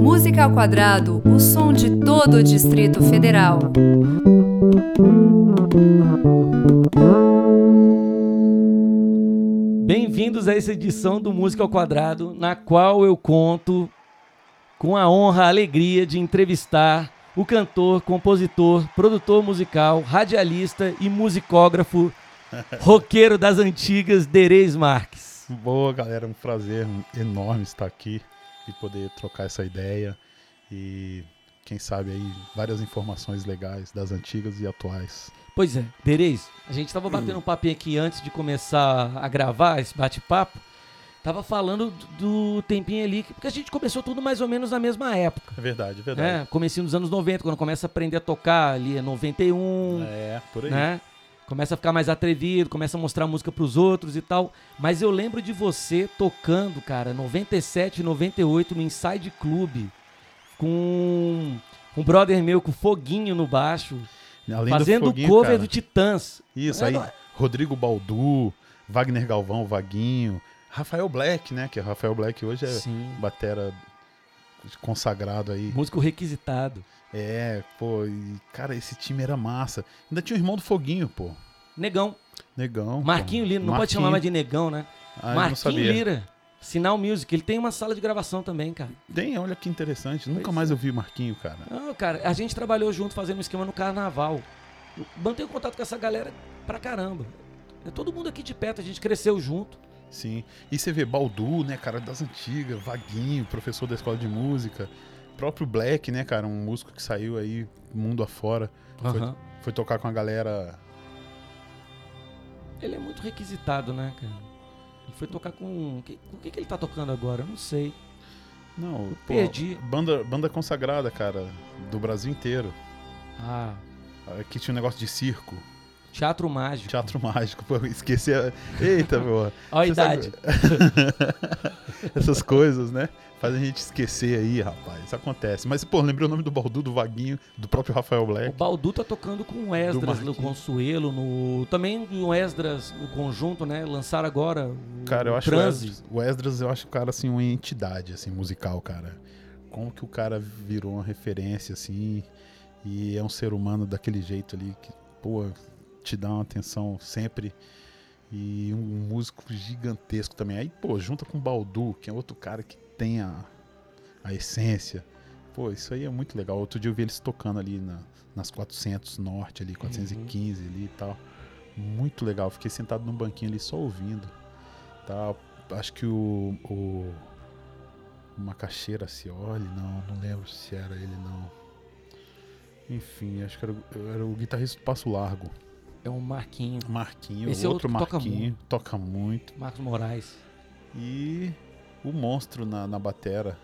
Música ao quadrado, o som de todo o Distrito Federal. Bem-vindos a essa edição do Música ao Quadrado, na qual eu conto com a honra, a alegria de entrevistar o cantor, compositor, produtor musical, radialista e musicógrafo, roqueiro das antigas, Derez Marques. Boa, galera, um prazer enorme estar aqui e poder trocar essa ideia e quem sabe aí várias informações legais das antigas e atuais. Pois é, Derez, a gente estava batendo um papinho aqui antes de começar a gravar esse bate-papo. Tava falando do tempinho ali, porque a gente começou tudo mais ou menos na mesma época. É verdade, é verdade. Né? Comecinho dos anos 90, quando começa a aprender a tocar ali é 91. É, por aí. Né? Começa a ficar mais atrevido, começa a mostrar música pros outros e tal. Mas eu lembro de você tocando, cara, 97, 98 no Inside Club, com um brother meu com foguinho no baixo, Além fazendo do foguinho, cover cara, do Titãs. Isso, É, aí é? Rodrigo Baldu, Wagner Galvão, Vaguinho, Rafael Black, né? Que o Rafael Black hoje é Sim. batera consagrado aí. Músico requisitado. É, pô, e, cara, esse time era massa. Ainda tinha o irmão do Foguinho, pô. Negão. Negão. Marquinho pô. Lira, não pode Marquinho. chamar mais de Negão, né? Ah, Marquinho. Lira. Sinal Music. Ele tem uma sala de gravação também, cara. Tem, olha que interessante. Nunca Pois mais é. eu vi Marquinho, cara. Não, cara, a gente trabalhou junto fazendo um esquema no carnaval. Eu mantenho contato com essa galera pra caramba. É todo mundo aqui de perto, a gente cresceu junto. Sim. E você vê Baldu, né, cara, das antigas, Vaguinho, professor da escola de música. Próprio Black, né, cara, um músico que saiu aí mundo afora. Foi, Aham. foi tocar com a galera. Ele é muito requisitado, né, cara? Ele foi tocar com. que- Com o que, que ele tá tocando agora? Eu não sei. Não, pô, perdi. Banda, banda consagrada, cara, do Brasil inteiro. Ah, Aqui tinha um negócio de circo, Teatro Mágico. teatro mágico. Pô, esqueci. A... Eita, meu. Olha a Você sabe- idade. Essas coisas, né? Faz a gente esquecer aí, rapaz. Isso acontece. Mas, pô, lembrei o nome do Baldu, do Vaguinho, do próprio Rafael O Black. Baldu tá tocando com o Esdras no. Consuelo, no. Também o Esdras no conjunto, né? Lançaram agora o Cara, eu acho o. Esdras, o Esdras, eu acho o cara, assim, uma entidade, assim, musical, cara. Como que o cara virou uma referência, assim, e é um ser humano daquele jeito ali, que, pô, te dá uma atenção sempre. E um músico gigantesco também. Aí, pô, junta com o Baldu, que é outro cara que tem a, a essência. Pô, isso aí é muito legal. Outro dia eu vi eles tocando ali na- nas 400 Norte, ali, 415 ali e tal. Muito legal. Fiquei sentado num banquinho ali só ouvindo. Tá? Acho que o, o, Macaxeira Cioli, não, não lembro se era ele não. Enfim, acho que era, era o guitarrista do Passo Largo. É o Marquinho. Marquinho, Esse é outro outro que toca Marquinho, toca muito. Marcos Moraes. E o monstro na, na batera,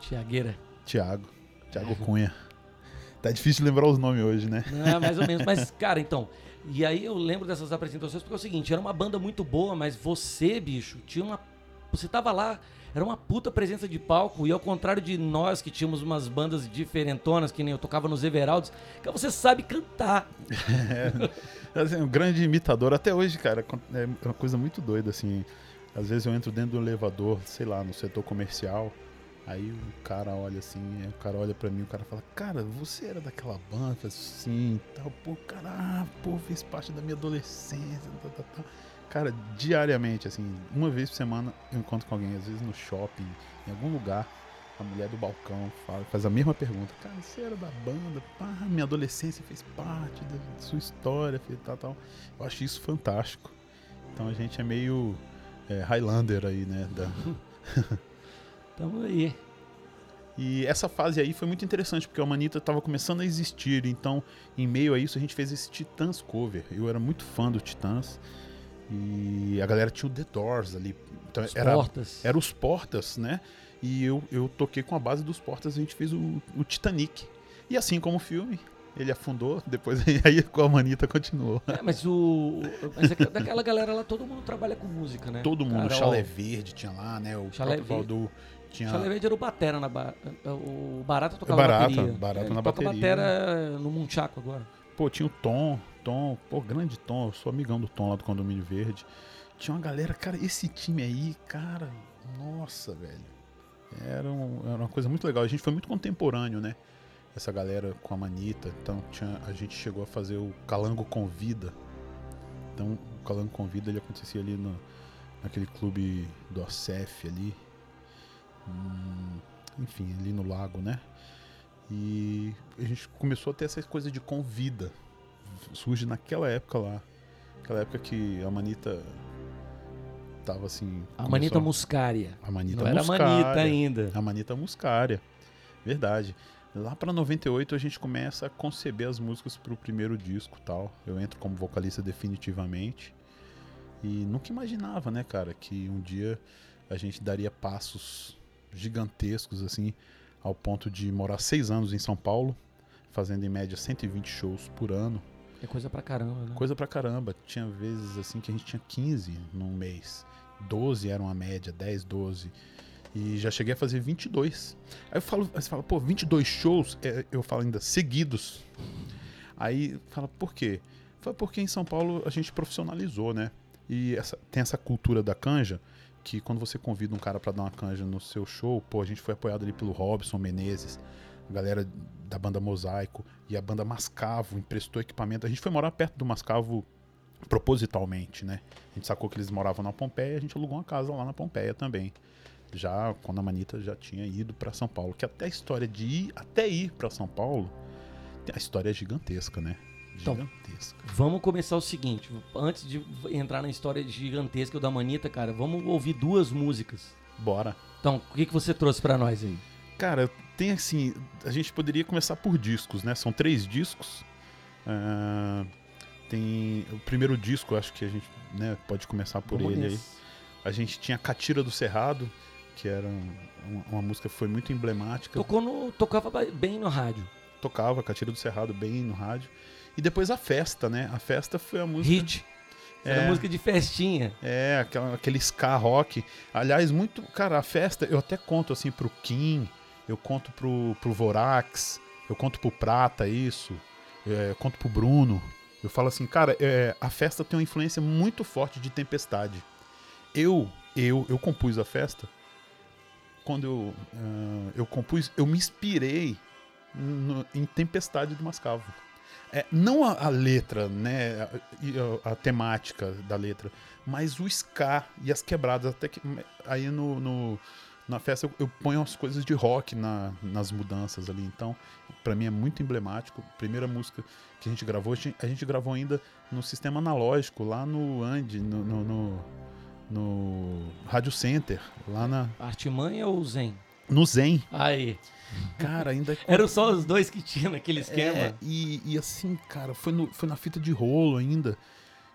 Tiagueira. Thiago. Thiago Cunha. Tá difícil lembrar os nomes hoje, né? Não, é mais ou menos. Mas, cara, então. E aí eu lembro dessas apresentações porque é o seguinte: era uma banda muito boa, mas você, bicho, tinha uma. Você tava lá, era uma puta presença de palco. E ao contrário de nós que tínhamos umas bandas diferentonas, que nem eu tocava nos Everaldos, que você sabe cantar. É, assim, um grande imitador. Até hoje, cara, é uma coisa muito doida, assim. Às vezes eu entro dentro do elevador, sei lá, no setor comercial. Aí o cara olha assim, aí o cara olha pra mim, o cara fala, cara, você era daquela banda? Eu falo, Sim, tal, pô, cara, pô, fez parte da minha adolescência, tal, tal, tal. Cara, diariamente, assim, uma vez por semana eu encontro com alguém, às vezes no shopping, em algum lugar, a mulher do balcão fala, faz a mesma pergunta, cara, você era da banda, pá, minha adolescência fez parte da sua história, fez tal, tal. Eu acho isso fantástico. Então a gente é meio é, Highlander aí, né, da, Tamo aí. E essa fase aí foi muito interessante, porque a Manita estava começando a existir, então, em meio a isso, a gente fez esse Titãs cover. Eu era muito fã do Titãs, e a galera tinha o The Doors ali. Então, Os era, portas. era os Portas, né? E eu, eu toquei com a base dos Portas, a gente fez o, o Titanic. E assim como o filme, ele afundou, depois aí com a Manita continuou. É, mas o. Mas que daquela galera lá, todo mundo trabalha com música, né? Todo mundo, Cara, o Chalé Verde tinha lá, né? O Chalé Valdu tinha... Chalé Verde era o Batera na ba... O Barata tocava Barata, bateria. Barata É, na toca bateria. batera no Munchaco agora. Pô, tinha o Tom, Tom, pô, grande Tom, eu sou amigão do Tom lá do Condomínio Verde. Tinha uma galera, cara, esse time aí, cara, nossa, velho. Era, um- era uma coisa muito legal. A gente foi muito contemporâneo, né? Essa galera com a Manita. Então tinha, a gente chegou a fazer o Calango Convida. Então o Calango Convida ele acontecia ali no, naquele clube do OCEF ali. Hum, enfim, ali no lago, né? E a gente começou a ter essa coisa de convida. Surge naquela época lá. Aquela época que a Manita tava assim. A começou Manita Muscária. a Manita Não era Muscária. Manita ainda. A Manita Muscária. Verdade. Lá pra 98 a gente começa a conceber as músicas pro primeiro disco tal. Eu entro como vocalista definitivamente. E nunca imaginava, né, cara, que um dia a gente daria passos gigantescos, assim, ao ponto de morar seis anos em São Paulo, fazendo em média 120 shows por ano. É coisa pra caramba, né? Coisa pra caramba. Tinha vezes assim que a gente tinha 15 num mês. 12 era uma média, 10, 12. E já cheguei a fazer 22. Aí eu falo, você fala, pô, 22 shows, é, eu falo ainda seguidos. Aí fala, por quê? Fala, porque em São Paulo a gente profissionalizou, né? E essa- tem essa cultura da canja, que quando você convida um cara pra dar uma canja no seu show, pô, a gente foi apoiado ali pelo Robson Menezes, a galera da banda Mosaico e a banda Mascavo emprestou equipamento. A gente foi morar perto do Mascavo propositalmente, né? A gente sacou que eles moravam na Pompeia, a gente alugou uma casa lá na Pompeia também. Já quando a Manita já tinha ido pra São Paulo, que até a história de ir até ir pra São Paulo, a história é gigantesca, né? Então, Gigantesca. Vamos começar o seguinte. Antes de entrar na história gigantesca da Manita, cara, vamos ouvir duas músicas. Bora. Então, o que, que você trouxe pra nós aí? Cara, tem assim. A gente poderia começar por discos, né? São três discos. Ah, tem. O primeiro disco, acho que a gente né, pode começar por Vamos ele aí. nesse. A gente tinha Catira do Cerrado, que era um- uma, uma música que foi muito emblemática. Tocou no, tocava bem no rádio. Tocava Catira do Cerrado bem no rádio. E depois a festa, né? A festa foi a música. Hit. Era É. música de festinha. É, aquela, aquele ska rock. Aliás, muito. Cara, a festa, eu até conto assim pro Kim, eu conto pro, pro Vorax, eu conto pro Prata isso, é, eu conto pro Bruno. Eu falo assim, cara, é, a festa tem uma influência muito forte de tempestade. Eu, eu, eu compus a festa. Quando eu, ah, eu compus, eu me inspirei no- em Tempestade do Mascavo. É, não a, a letra, né, a, a- a temática da letra, mas o ska e as quebradas. Até que aí no, no- na festa eu, eu ponho as coisas de rock na- nas mudanças ali. Então, pra mim é muito emblemático. Primeira música que a gente gravou, a gente, a gente gravou ainda no sistema analógico, lá no Andy, no, no, no, no Rádio Center, lá na, Artimanha ou Zen? no Zen. Aí. Cara, ainda Eram só os dois que tinha naquele esquema. É, e, e assim, cara, foi, no- foi na fita de rolo ainda.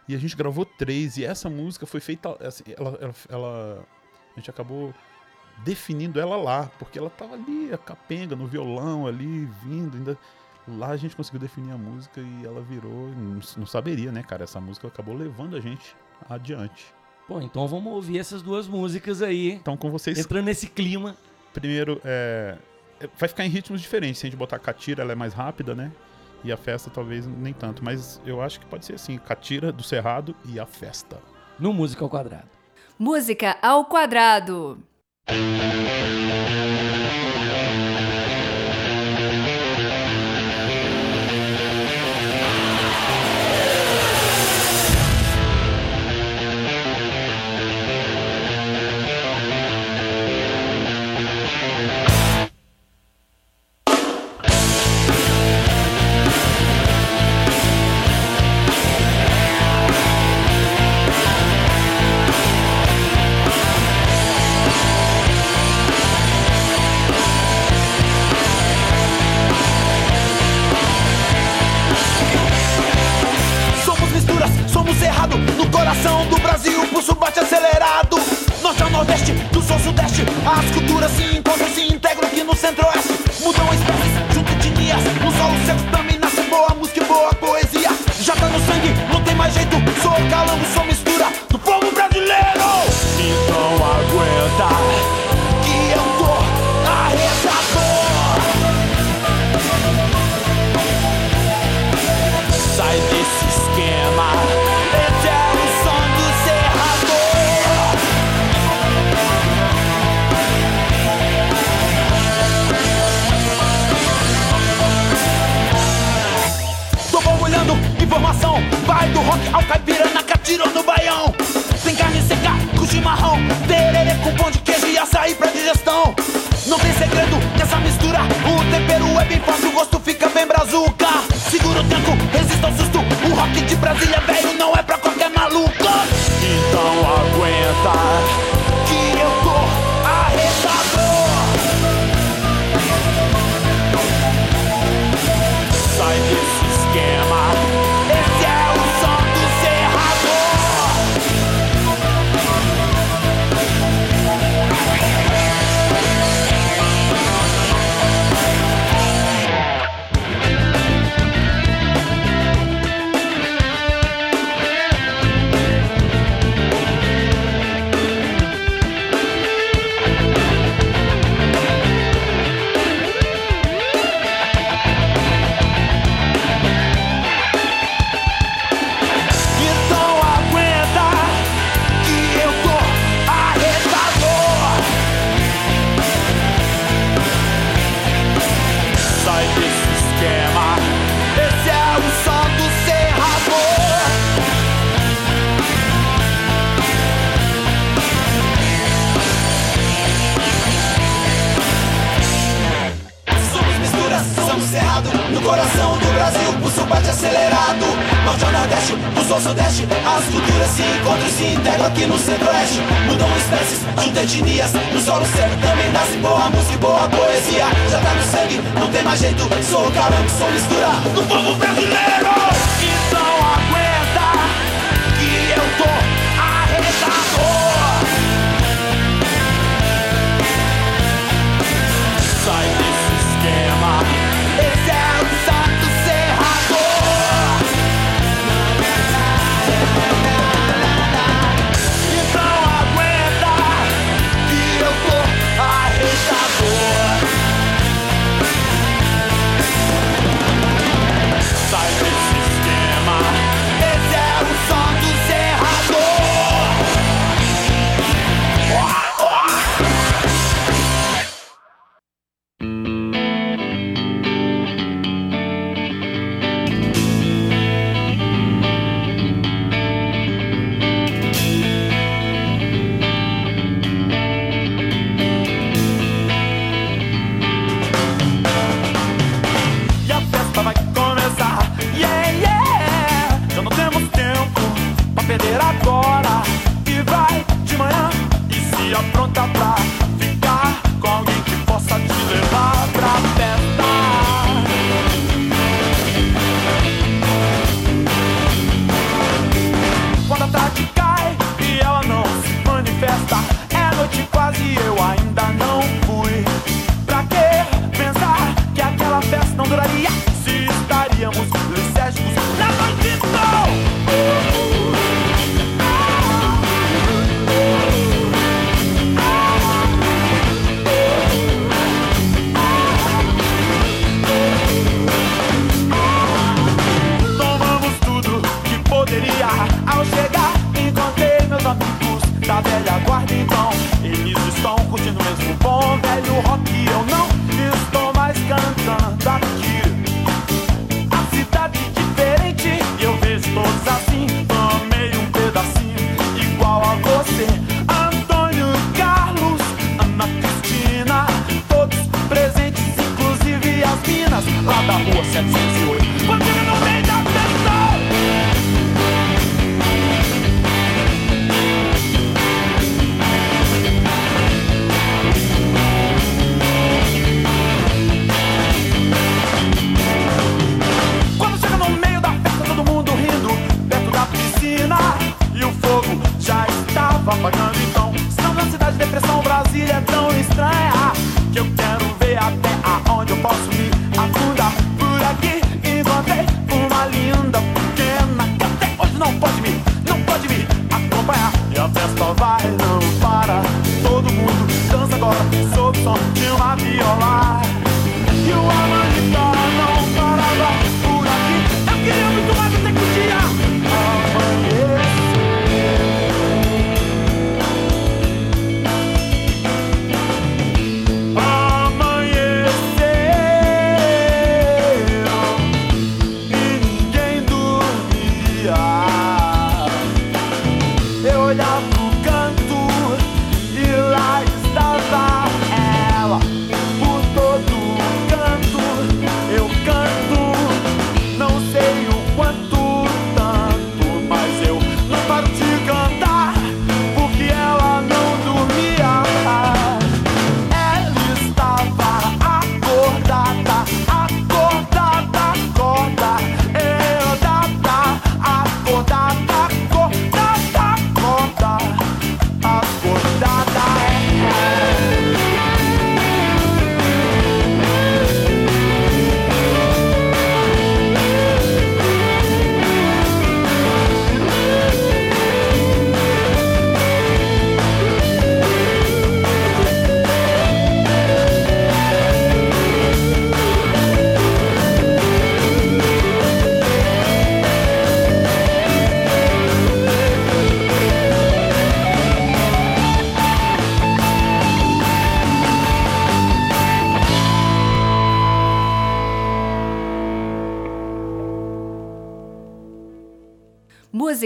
E a gente gravou três. E essa música foi feita. assim, ela, ela, ela- A gente acabou definindo ela lá. Porque ela tava ali, a capenga, no violão ali, vindo. Ainda. Lá a gente conseguiu definir a música e ela virou. Não, não saberia, né, cara? Essa música acabou levando a gente adiante. Pô, então vamos ouvir essas duas músicas aí. Então, com vocês, Entrando nesse clima. primeiro, é, é, vai ficar em ritmos diferentes. Se a gente botar Catira, ela é mais rápida, né? E a festa talvez nem tanto. Mas eu acho que pode ser assim: Catira do Cerrado e a festa. No Música ao Quadrado. Música ao quadrado. Somos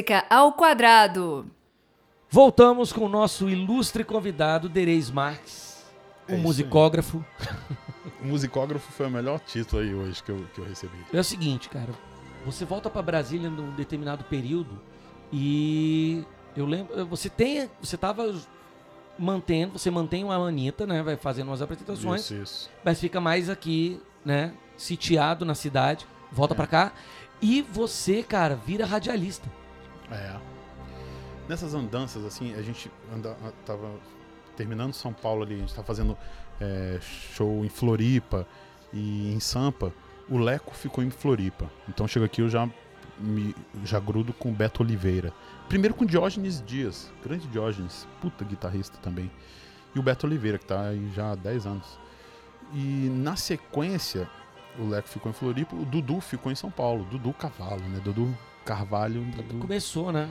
Música ao quadrado. Voltamos com o nosso ilustre convidado, Dereis Marques, É o isso musicógrafo. O musicógrafo foi o melhor título aí hoje que eu, que eu recebi. É o seguinte, cara, você volta pra Brasília num determinado período e eu lembro, você tem, você tava mantendo, você mantém uma Anitta, né, vai fazendo umas apresentações, Isso, isso. mas fica mais aqui, né, sitiado na cidade, volta É. pra cá e você, cara, vira radialista. É. Nessas andanças, assim, a gente anda, tava terminando São Paulo ali, a gente tava fazendo é, show em Floripa e em Sampa. O Leco ficou em Floripa. Então chega aqui eu já me já grudo com o Beto Oliveira. Primeiro com Diógenes Dias, grande Diógenes, puta guitarrista também. E o Beto Oliveira, que tá aí já há 10 anos. E na sequência, o Leco ficou em Floripa, o Dudu ficou em São Paulo. Dudu Cavalo, né? Dudu Carvalho. Dudu Começou, né?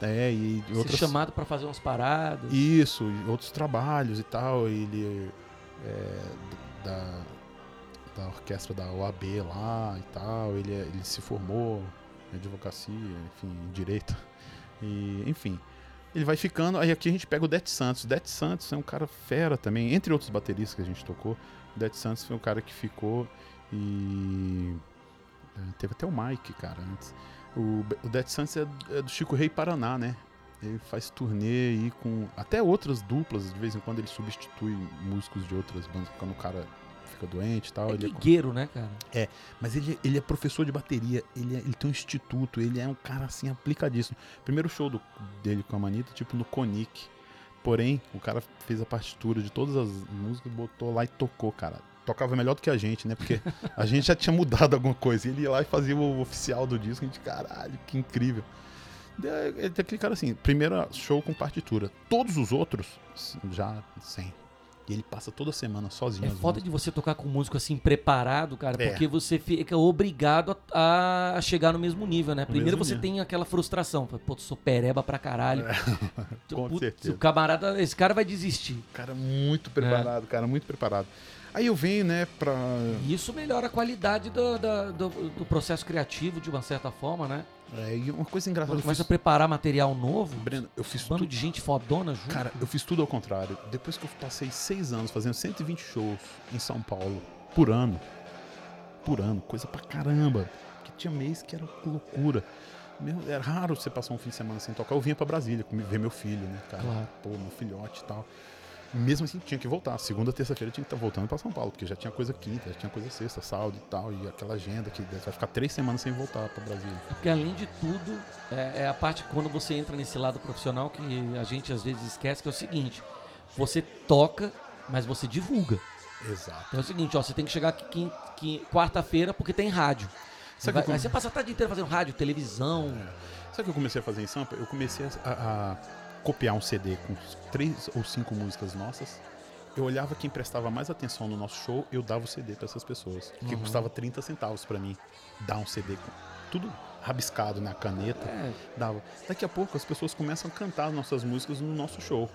é, e Ser outras... chamado pra fazer umas paradas. Isso, outros trabalhos e tal. Ele é da, da orquestra da OAB lá e tal. Ele, é- ele se formou em advocacia, enfim, em direito. E, enfim, ele vai ficando. Aí aqui a gente pega o Det Santos. Det Santos é um cara fera também, entre outros bateristas que a gente tocou. O Det Santos foi um cara que ficou e. é, Teve até o Mike, cara, antes. O, o Det Santos é, é do Chico Rei Paraná, né? Ele faz turnê aí com até outras duplas, de vez em quando ele substitui músicos de outras bandas quando o cara fica doente e tal. É ele é- ligueiro, né, cara? mas ele, ele é professor de bateria, ele, é- ele tem um instituto, ele é um cara assim aplicadíssimo. Primeiro show do- dele com a Manita, tipo no Conic. Porém, o cara fez a partitura de todas as músicas, botou lá e tocou, cara. Tocava melhor do que a gente, né? Porque a gente já tinha mudado alguma coisa. E ele ia lá e fazia o oficial do disco. A gente, caralho, que incrível. Ele aquele cara assim, primeiro show com partitura. Todos os outros, já sem. E ele passa toda semana sozinho. É foda de você tocar com um músico assim preparado, cara, É. porque você fica obrigado a, a chegar no mesmo nível, né? Primeiro você nível. tem aquela frustração, pô, sou pereba pra caralho. Com Putz, certeza. O camarada, esse cara vai desistir. Cara muito preparado, cara, muito preparado. Aí eu venho, né, pra. E isso melhora a qualidade do, do, do processo criativo, de uma certa forma, né? É, e uma coisa engraçada. Quando começa a fiz, preparar material novo, Breno, eu fiz bando tudo. de gente fodona junto. Cara, eu fiz tudo ao contrário. Depois que eu passei seis anos fazendo 120 shows em São Paulo por ano. Por ano, coisa pra caramba. Que tinha mês que era loucura. Meu, era raro você passar um fim de semana sem tocar. Eu vinha pra Brasília ver meu filho, né, cara? Claro. Pô, meu filhote e tal. Mesmo assim, tinha que voltar. Segunda, terça-feira tinha que estar voltando pra São Paulo, porque já tinha coisa quinta, já tinha coisa sexta, sábado e tal. E aquela agenda que vai ficar três semanas sem voltar pra Brasília. Porque além de tudo, é, é a parte que quando você entra nesse lado profissional que a gente às vezes esquece, que é o seguinte: você toca, mas você divulga. Exato. Então é o seguinte, ó, você tem que chegar aqui quarta-feira porque tem rádio. Vai, aí você passa a tarde inteira fazendo rádio, televisão. Sabe o que eu comecei a fazer em Sampa? Eu comecei a- a copiar um CD com três ou cinco músicas nossas. Eu olhava quem prestava mais atenção no nosso show, eu dava o CD pra essas pessoas. Que Uhum. custava 30 centavos pra mim. Dar um CD com tudo rabiscado na caneta. É, Dava. Daqui a pouco as pessoas começam a cantar nossas músicas no nosso show.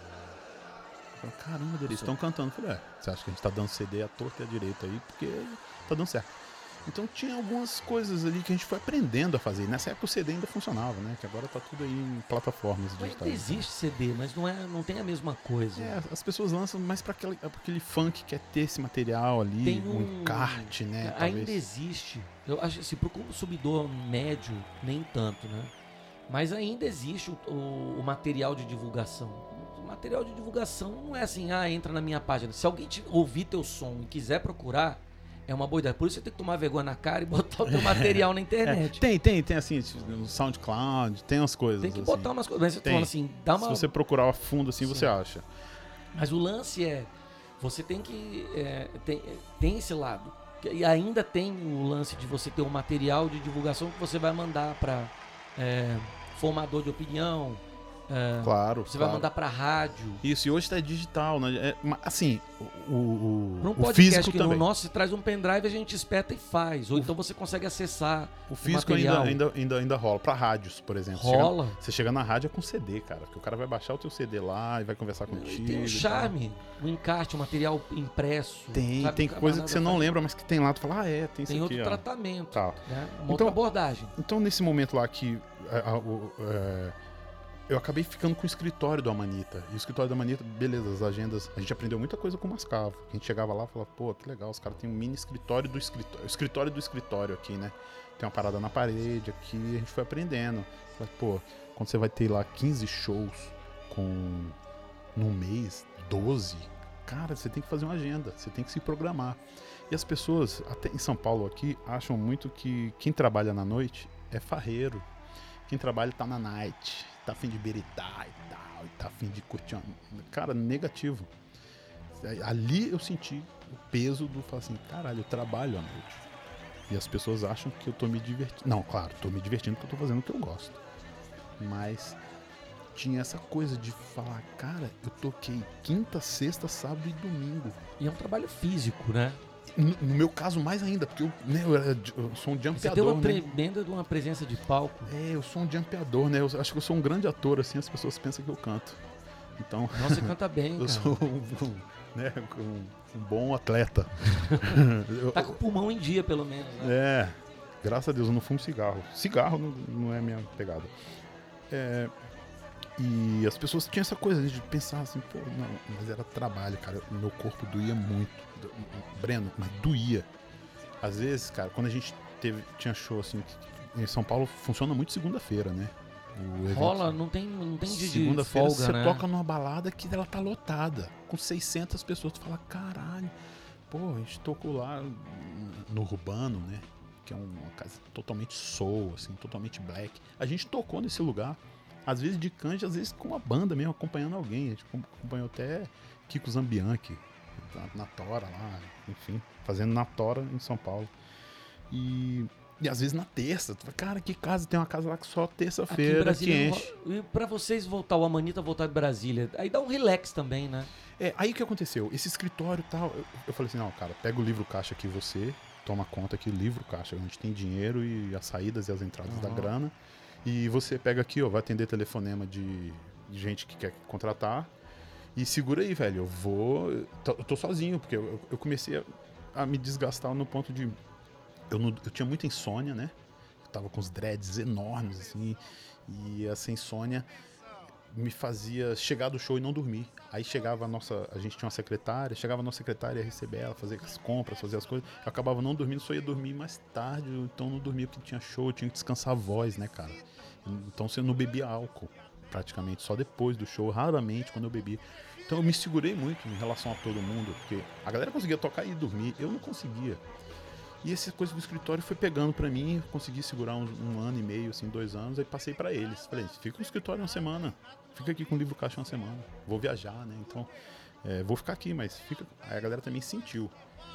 Eu falei, Caramba, eles estão cantando. Eu falei, é, você acha que a gente tá dando CD à torta e à direita aí? Porque tá dando certo. Então tinha algumas coisas ali que a gente foi aprendendo a fazer. Nessa época o CD ainda funcionava, né? Que agora tá tudo aí em plataformas ainda digitais. existe CD, mas não, é, não tem a mesma coisa. É, as pessoas lançam mais pra aquele, pra aquele funk que quer ter esse material ali, Tem um um- encarte, né? Ainda talvez. existe. Eu acho assim, pro consumidor médio, nem tanto, né? Mas ainda existe o, o- o material de divulgação. O material de divulgação não é assim, ah, entra na minha página. Se alguém te- ouvir teu som e quiser procurar, é uma boa ideia. Por isso você tem que tomar vergonha na cara e botar o teu material na É, internet. tem, tem, tem assim, no SoundCloud, tem umas coisas. Tem que assim. botar umas coisas. Mas tô Tem. assim, dá Se uma. você procurar a fundo assim, Sim. você acha. Mas o lance é, você tem que. é, tem, tem esse lado. E ainda tem o lance de você ter um material de divulgação que você vai mandar para formador de opinião, É, Claro. você claro. vai mandar pra rádio. Isso, e hoje tá digital, né? É, mas, assim, o, o, Pra um o físico que também. no nosso, você traz um pendrive, a gente espeta e faz. Ou então você consegue acessar O físico ainda, ainda, ainda, ainda rola. Pra rádios, por exemplo. Você rola. chega- Você chega na rádio é com CD, cara. Porque o cara vai baixar o teu CD lá e vai conversar E contigo. tem um e charme, o encarte, o material impresso. Tem, sabe? tem A coisa que você não lembra, mas que tem lá. Tu fala, ah, é, tem isso Tem outro ó. tratamento. Tá. né? Uma Então- outra abordagem. Então, nesse momento lá que a- a- o- é, eu acabei ficando com o escritório do Amanita. E o escritório do Amanita, beleza, as agendas. A gente aprendeu muita coisa com o Mascavo. A gente chegava lá e falava, pô, que legal, os caras têm um mini escritório do escritório. Escritório do escritório aqui, né? Tem uma parada na parede aqui, a gente foi aprendendo. Falei, pô, quando você vai ter lá 15 shows com num mês, 12, cara, você tem que fazer uma agenda, você tem que se programar. E as pessoas, até em São Paulo aqui, acham muito que quem trabalha na noite é farreiro. Quem trabalha tá na night, tá afim de beritar e tal, e tá afim de curtir. uma- Cara, negativo. Ali eu senti o peso do falar assim, caralho, eu trabalho à noite. E as pessoas acham que eu tô me divertindo. Não, claro, tô me divertindo porque eu tô fazendo o que eu gosto. Mas tinha essa coisa de falar, cara, eu toquei quinta, sexta, sábado e domingo. E é um trabalho físico, né? No, no meu caso, mais ainda, porque eu, né, eu, era eu sou um Você tem uma né? tremenda de uma presença de palco. É, eu sou um jampeador, né? Eu acho que eu sou um grande ator, assim, as pessoas pensam que eu canto. Então, Nossa, você canta bem, eu cara. sou um, um, né, um, um bom atleta. Tá com o pulmão em dia, pelo menos, né? É, graças a Deus eu não fumo cigarro. Cigarro não, não é minha pegada. É, e as pessoas tinham essa coisa de pensar assim, pô, não, mas era trabalho, cara. O meu corpo doía muito. Do- Breno, mas doía. Às vezes, cara, quando a gente teve, tinha show assim, em São Paulo funciona muito segunda-feira, né? Rola, não tem, não tem dia de Segunda-feira folga, você né? toca numa balada que ela tá lotada, com 600 pessoas. Tu fala, caralho, pô, a gente tocou lá no Urbano, né? Que é uma casa totalmente soul, assim, totalmente black. A gente tocou nesse lugar, às vezes de canja, às vezes com uma banda mesmo, acompanhando alguém. A gente acompanhou até Kiko Zambianchi, na, na Tora lá, enfim, fazendo na Tora em São Paulo. E, e às vezes na terça, tu fala, cara, que casa, tem uma casa lá que só terça-feira que enche. E pra vocês voltar, o Amanita voltar de Brasília, aí dá um relax também, né? É, aí o que aconteceu? Esse escritório e tal, eu, eu falei assim, não, cara, pega o livro caixa aqui você, toma conta aqui, livro caixa, onde tem dinheiro e as saídas e as entradas da Aham. grana. E você pega aqui, ó, vai atender telefonema de, gente que quer contratar. E segura aí, velho, eu vou. Eu tô, sozinho, porque eu, comecei a, me desgastar no ponto de. Eu, não- eu tinha muita insônia, né? Eu tava com os dreads enormes, assim. E essa insônia me fazia chegar do show e não dormir. Aí chegava a nossa. A gente tinha uma secretária, chegava a nossa secretária ia receber ela, fazer as compras, fazer as coisas. Eu acabava não dormindo, só ia dormir mais tarde, então não dormia porque tinha show, tinha que descansar a voz, né, cara? Então você não bebia álcool, praticamente, só depois do show, raramente quando eu bebia. Então eu me segurei muito em relação a todo mundo, porque a galera conseguia tocar e dormir, eu não conseguia. E essa coisa do escritório foi pegando pra mim, consegui segurar um, um ano e meio, assim, dois anos, aí passei pra eles. Falei, fica no escritório uma semana, fica aqui com o livro caixa uma semana, vou viajar, né? Então, é, vou ficar aqui, mas fica. Aí a galera também sentiu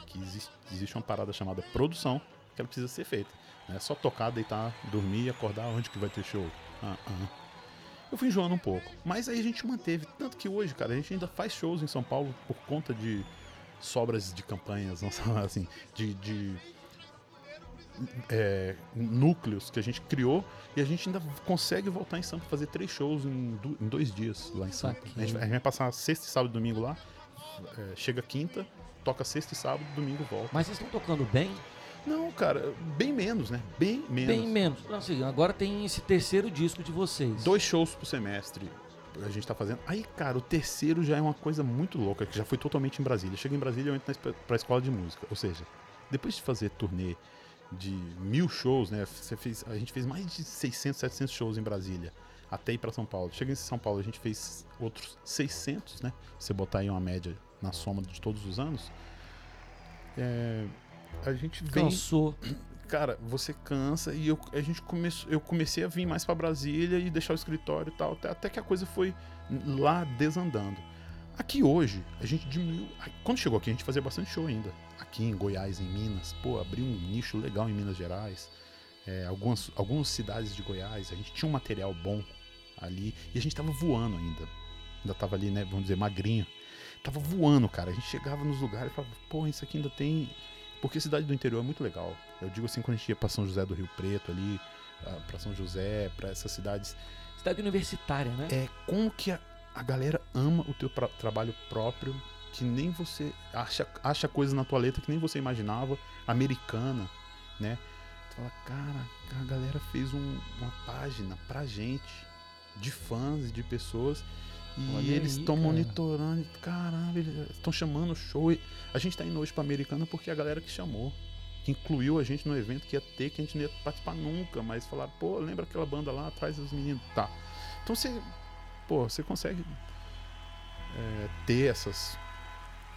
que existe, existe uma parada chamada produção, que ela precisa ser feita. Não é só tocar, deitar, dormir e acordar onde que vai ter show. Ah, ah. Eu fui enjoando um pouco. Mas aí a gente manteve. Tanto que hoje, cara, a gente ainda faz shows em São Paulo por conta de sobras de campanhas, não sei lá, assim, de, de é, núcleos que a gente criou e a gente ainda consegue voltar em Sampa fazer três shows em, em dois dias lá em Sampa. A gente, vai- a gente vai passar sexta, sábado e domingo lá, é, chega quinta, toca sexta e sábado, domingo volta. Mas vocês estão tocando bem? Não, cara, bem menos, né? Bem menos. Bem menos. Não, assim, agora tem esse terceiro disco de vocês. Dois shows por semestre a gente tá fazendo. Aí, cara, o terceiro já é uma coisa muito louca, que já foi totalmente em Brasília. Chega em Brasília, eu entro na pra escola de música. Ou seja, depois de fazer turnê de mil shows, né? Você fez, a gente fez mais de 600, 700 shows em Brasília, até ir pra São Paulo. Chega em São Paulo, a gente fez outros 600, né? Você botar aí uma média na soma de todos os anos. É, a gente vem Cansou. cara, você cansa e eu, a gente começou, eu comecei a vir mais pra Brasília e deixar o escritório e tal, até, até que a coisa foi lá desandando. Aqui hoje, a gente diminuiu. Quando chegou aqui, a gente fazia bastante show ainda. Aqui em Goiás, em Minas, pô, abriu um nicho legal em Minas Gerais. É, algumas, algumas cidades de Goiás, a gente tinha um material bom. ali. E a gente tava voando ainda. Ainda tava ali, né, vamos dizer, magrinho. Tava voando, cara. A gente chegava nos lugares e falava, pô, isso aqui ainda tem. Porque cidade do interior é muito legal. Eu digo assim, quando a gente ia pra São José do Rio Preto ali, ah, pra São José, pra essas cidades. Cidade universitária, né? É como que a, a galera ama o teu pra- trabalho próprio, que nem você acha, acha coisas na tua letra que nem você imaginava, americana, né? Tu fala, cara, a galera fez um- uma página pra gente, de fãs e de pessoas, e Olha eles estão monitorando, caramba, eles estão chamando o show. A gente tá indo hoje pra americana porque a galera que chamou. Que incluiu a gente no evento que ia ter, que a gente não ia participar nunca, mas falaram, pô, lembra aquela banda lá, traz os meninos. Tá. Então você, pô, você consegue é, ter essas,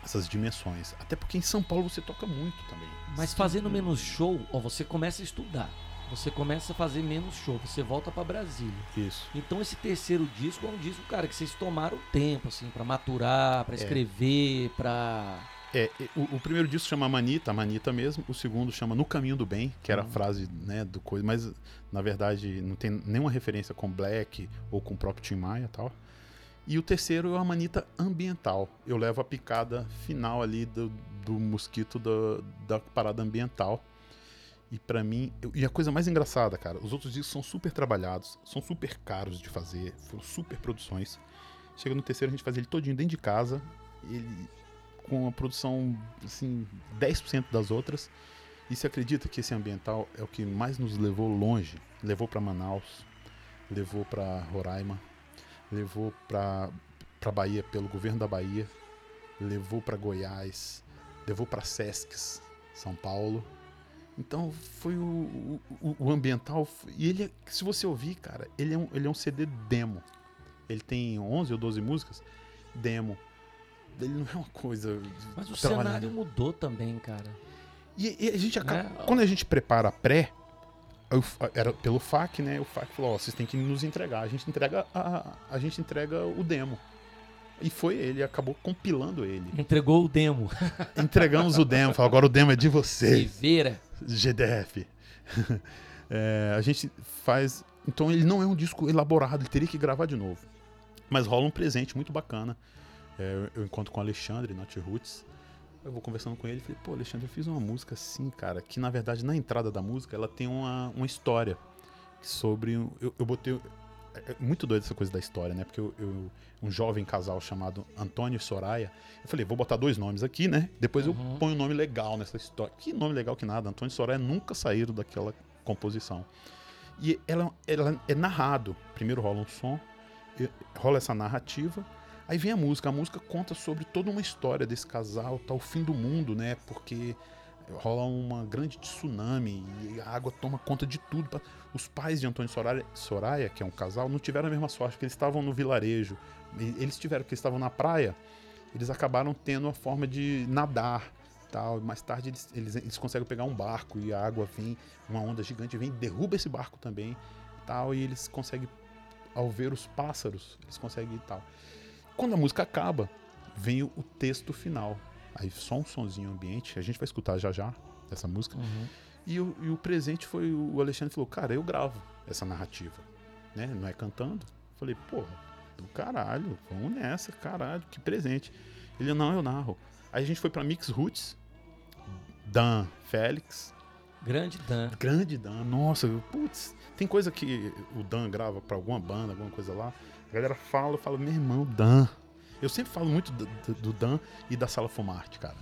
essas dimensões. Até porque em São Paulo você toca muito também. Mas fazendo menos show, ó, você começa a estudar. Você começa a fazer menos show, você volta pra Brasília. Isso. Então esse terceiro disco é um disco, cara, que vocês tomaram tempo, assim, pra maturar, pra escrever, pra. É, e- o, o primeiro disco chama Manita, Manita mesmo. O segundo chama No Caminho do Bem, que era a Uhum. frase, né, do coisa. Mas, na verdade, não tem nenhuma referência com Black ou com o próprio Tim Maia e tal. E o terceiro é uma manita ambiental. Eu levo a picada final ali do, do mosquito da, da parada ambiental. E pra mim, eu- e a coisa mais engraçada, cara, os outros discos são super trabalhados, são super caros de fazer, foram super produções. Chega no terceiro, a gente faz ele todinho dentro de casa, ele com a produção, assim, 10% das outras. E se acredita que esse ambiental é o que mais nos levou longe? Levou pra Manaus, levou pra Roraima, levou pra para Bahia pelo governo da Bahia, levou pra Goiás, levou pra Sescs, São Paulo. Então foi o, o, o ambiental. E ele, é- se você ouvir, cara, ele é, um, ele é um CD demo. Ele tem 11 ou 12 músicas, demo. Ele não é uma coisa. Mas o cenário mudou também, cara. E, e a gente acaba. Né? Quando a gente prepara a pré, eu- era pelo FAC, né? O FAC falou: ó, vocês têm que nos entregar. A gente entrega a, a gente entrega o demo. E foi ele, acabou compilando ele. Entregou o demo. Entregamos o demo, falou, agora o demo é de vocês. Rivera. GDF. É, a gente faz. Então ele não é um disco elaborado, ele teria que gravar de novo. Mas rola um presente muito bacana. É, eu encontro com o Alexandre, Not Roots. Eu vou conversando com ele e falei, pô, Alexandre, eu fiz uma música assim, cara, que na verdade na entrada da música ela tem uma, uma história sobre. Eu, eu botei. É é muito doido essa coisa da história, né? Porque eu, eu- um jovem casal chamado Antônio Soraya. Eu falei, vou botar dois nomes aqui, né? Depois Uhum. eu ponho um nome legal nessa história. Que nome legal que nada. Antônio e Soraya nunca saíram daquela composição. E ela, ela é narrado. Primeiro rola um som, rola essa narrativa. Aí vem a música. A música conta sobre toda uma história desse casal, tá o fim do mundo, né? Porque rola uma grande tsunami e a água toma conta de tudo. Os pais de Antônio Soraya, Soraya, que é um casal, não tiveram a mesma sorte, porque eles estavam no vilarejo. Eles tiveram, porque eles estavam na praia, eles acabaram tendo a forma de nadar. Tal. Mais tarde eles, eles, eles conseguem pegar um barco e a água vem, uma onda gigante vem, derruba esse barco também. Tal, e eles conseguem, ao ver os pássaros, eles conseguem tal. Quando a música acaba, vem o texto final. Aí só um sonzinho ambiente, a gente vai escutar já já essa música. Uhum. E o, e o presente foi o Alexandre falou: Cara, eu gravo essa narrativa, né? Não é cantando. Falei: Porra, do caralho, vamos nessa, caralho, que presente. Ele: Não, eu narro. Aí a gente foi pra Mix Roots, Dan Félix, Grande Dan. grande Dan, nossa, eu- putz, tem coisa que o Dan grava pra alguma banda, alguma coisa lá. A galera fala, eu falo: Meu irmão, Dan. Eu sempre falo muito do, do- Dan e da Sala Fumarte, cara.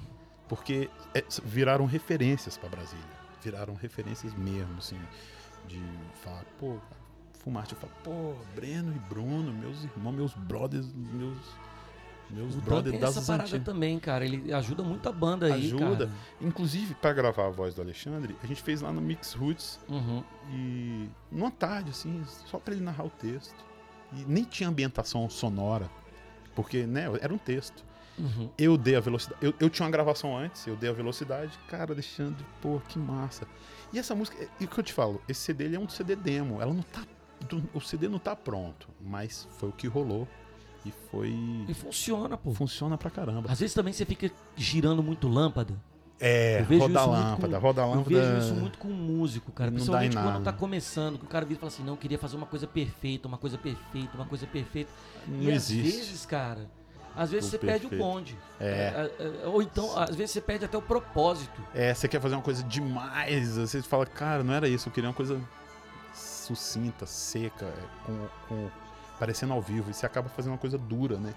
Porque é, viraram referências pra Brasília. Viraram referências mesmo, assim. De falar, pô, Fumarte. Eu falo, pô, Breno e Bruno, meus irmãos, meus brothers, meus. Meus O Dan brothers tem das essa parada antigas. também, cara. Ele ajuda muito a banda aí, Ajuda. cara. Inclusive, pra gravar a voz do Alexandre, a gente fez lá no Mix Roots Uhum. e numa tarde, assim, só pra ele narrar o texto. E nem tinha ambientação sonora, porque, né, era um texto. Uhum. Eu dei a velocidade. Eu, eu tinha uma gravação antes, eu dei a velocidade. Cara, Alexandre, pô, que massa. E essa música, e o que eu te falo, esse CD ele é um CD demo. Ela não tá. O CD não tá pronto, mas foi o que rolou. E foi. E funciona, pô. Funciona pra caramba. Às vezes também você fica girando muito lâmpada. É, Eu roda a lâmpada, com- roda a Eu lâmpada. vejo isso muito com músico, cara. não dá Principalmente em quando nada. tá começando, que o cara vira e fala assim, não, eu queria fazer uma coisa perfeita, uma coisa perfeita, uma coisa perfeita. Não e existe. às vezes, cara, às vezes O você perde o perfeito. bonde. É. É, é, Ou então, às vezes você perde até o propósito. É, você quer fazer uma coisa demais, você fala, cara, não era isso, eu queria uma coisa sucinta, seca, é, com, com- parecendo ao vivo, e você acaba fazendo uma coisa dura, né?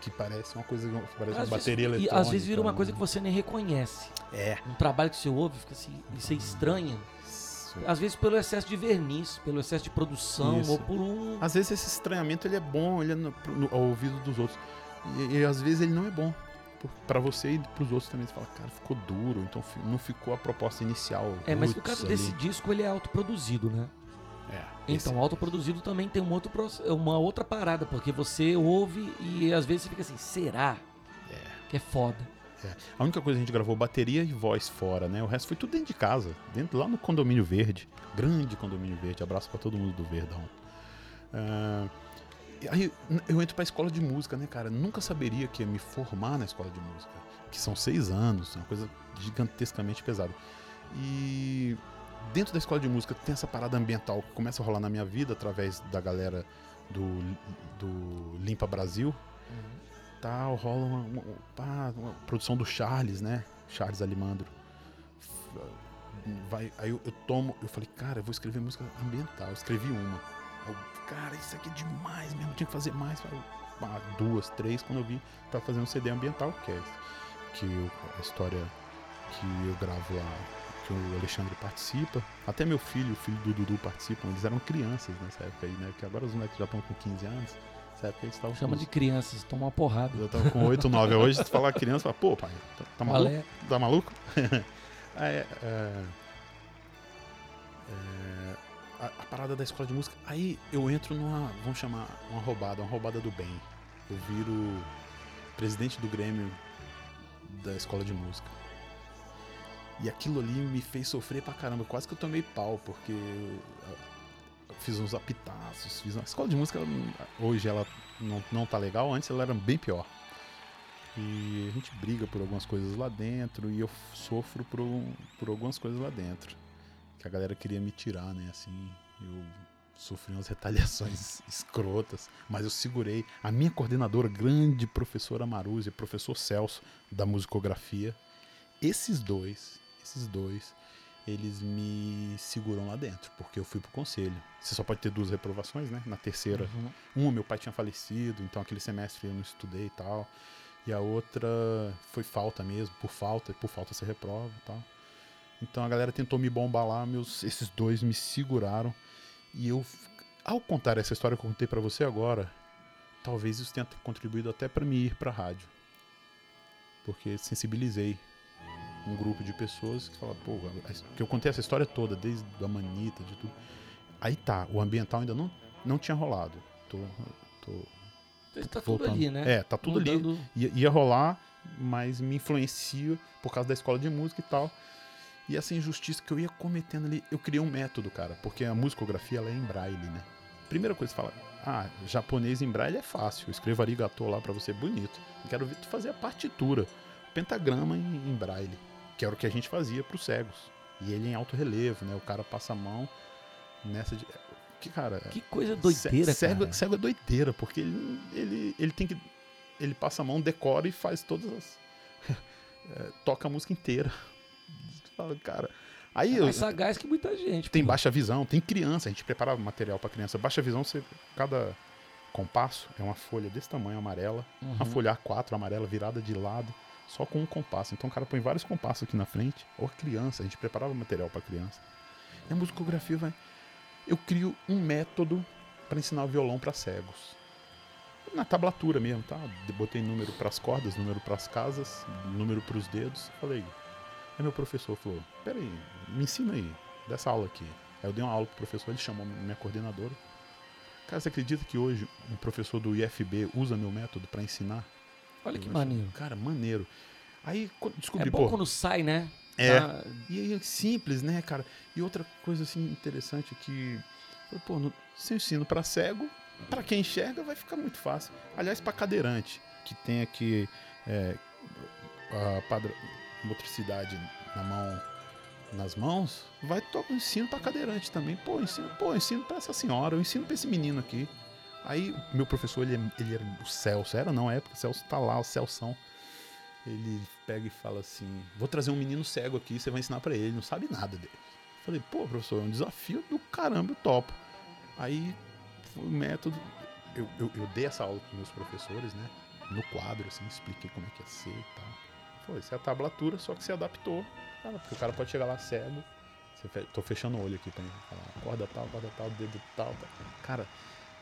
Que parece uma coisa, parece uma Às bateria vezes, e eletrônica. às vezes vira uma né? coisa que você nem reconhece. É. Um trabalho que você ouve, fica assim, e você estranha. Isso. Às vezes pelo excesso de verniz, pelo excesso de produção, Isso. ou por um. Às vezes esse estranhamento ele é bom, ele é no, no- ao ouvido dos outros. E, e às vezes ele não é bom. Pra você e pros outros também. Você fala, cara, ficou duro, então não ficou a proposta inicial. É, mas no roots caso ali. desse disco ele é autoproduzido, né? É, esse- Então, autoproduzido também tem um outro, uma outra parada, porque você ouve e às vezes você fica assim, será? Que é foda. É. A única coisa que a gente gravou bateria e voz fora, né? O resto foi tudo dentro de casa, dentro lá no condomínio verde, grande condomínio verde. Abraço pra todo mundo do Verdão. E aí eu entro pra escola de música, né, cara? Nunca saberia que ia me formar na escola de música, que são seis anos, uma coisa gigantescamente pesada. E dentro da escola de música tem essa parada ambiental que começa a rolar na minha vida através da galera do, do Limpa Brasil tal, rola uma, uma- pá, uma produção do Charles, né? Charles Alimandro. Vai, aí eu, eu tomo, eu falei, cara, eu vou escrever música ambiental. Eu escrevi uma. Eu, cara, isso aqui é demais mesmo, tinha que fazer mais. Eu, pá, duas, três, quando eu vi, pra fazer um CD ambiental, que é que eu- a história que eu gravo lá, que o Alexandre participa. Até meu filho, o filho do Dudu participam, eles eram crianças nessa época aí, né? Que agora os moleques já estão com 15 anos. Nessa época eles estavam Chama com de crianças, toma uma porrada. eu tava com 8, 9. Hoje, se falar criança, fala, pô, pai, tá, tá maluco? Valé. Tá maluco? Aí, é, é, a, a parada da escola de música. Aí eu entro numa, vamos chamar, uma roubada, uma roubada do bem. Eu viro presidente do Grêmio da escola de música. E aquilo ali me fez sofrer pra caramba. Quase que eu tomei pau, porque eu, fiz uns apitaços. Fiz uma... A escola de música, hoje ela não, não tá legal, antes ela era bem pior. E a gente briga por algumas coisas lá dentro e eu sofro por, por algumas coisas lá dentro. Que a galera queria me tirar, né? Assim, eu sofri umas retaliações escrotas, mas eu segurei. A minha coordenadora, grande professora Maruzia, professor Celso, da musicografia, esses dois, esses dois, eles me seguram lá dentro, porque eu fui pro conselho. Você só pode ter duas reprovações, né? Na terceira, Uhum. uma, meu pai tinha falecido, então aquele semestre eu não estudei e tal. E a outra foi falta mesmo, por falta, por falta você reprova e tal. Então a galera tentou me bombar lá, meus, esses dois me seguraram. E eu, ao contar essa história que eu contei pra você agora, talvez isso tenha contribuído até pra me ir pra rádio. Porque sensibilizei um grupo de pessoas que falam, pô, que eu contei essa história toda, desde a manita, de tudo. Aí tá, o ambiental ainda não, não tinha rolado. Tô, tô Tá tudo ali, né? É, tá tudo ali. Mudando- Ia, ia rolar, mas me influencia por causa da escola de música e tal. E essa injustiça que eu ia cometendo ali, eu criei um método, cara, porque a musicografia ela é em braille, né? Primeira coisa que você fala, ah, japonês em braille é fácil, eu escrevo arigatô lá pra você, bonito. Eu quero ver tu fazer a partitura, pentagrama em, em braille, que era o que a gente fazia pros cegos. E ele em alto relevo, né? O cara passa a mão nessa de... Que, cara, Que coisa doideira, Ce- cego, cara. cego é doideira, porque ele, ele, ele tem que. Ele passa a mão, decora e faz todas as. é, toca a música inteira. Fala, cara. Aí É eu, mais sagaz que muita gente. tem pô. baixa visão, tem criança, a gente preparava material pra criança. Baixa visão, você, cada compasso é uma folha desse tamanho, amarela, uma Uhum. folha A4 amarela virada de lado, só com um compasso. Então o cara põe vários compassos aqui na frente, ou criança, a gente preparava material pra criança. E a musicografia vai. Eu crio um método para ensinar violão para cegos. Na tablatura mesmo, tá? Botei número para as cordas, número para as casas, número para os dedos. Falei. Aí meu professor falou: Peraí, me ensina aí, dessa aula aqui. Aí eu dei uma aula pro professor, ele chamou minha coordenadora. Cara, você acredita que hoje um professor do IFB usa meu método para ensinar? Olha que maneiro. Cara, maneiro. Aí quando É descobri, bom pô. quando sai, né? É. Dá- E aí é simples, né, cara? E outra coisa assim interessante que, pô, no, se eu ensino para cego, para quem enxerga vai ficar muito fácil. Aliás, para cadeirante, que tem aqui é, a padra- motricidade na mão, nas mãos, vai tocar ensino pra cadeirante também. Pô, ensino, pô, ensino pra essa senhora, eu ensino pra esse menino aqui. Aí, meu professor, ele, é- ele era o Celso, era não, é porque o Celso tá lá, o Celsão. Ele pega e fala assim: Vou trazer um menino cego aqui, você vai ensinar pra ele, não sabe nada dele. Falei, pô, professor, é um desafio do caramba, eu topo. Aí, foi o método. Eu, eu, eu dei essa aula pros meus professores, né? No quadro, assim, expliquei como é que ia ser e tal. Foi, isso é a tablatura, só que você adaptou. Cara, porque o cara pode chegar lá cego. Você fe... Tô fechando o olho aqui mim. Falar, corda tal, corda tal, dedo tal, tal. Cara,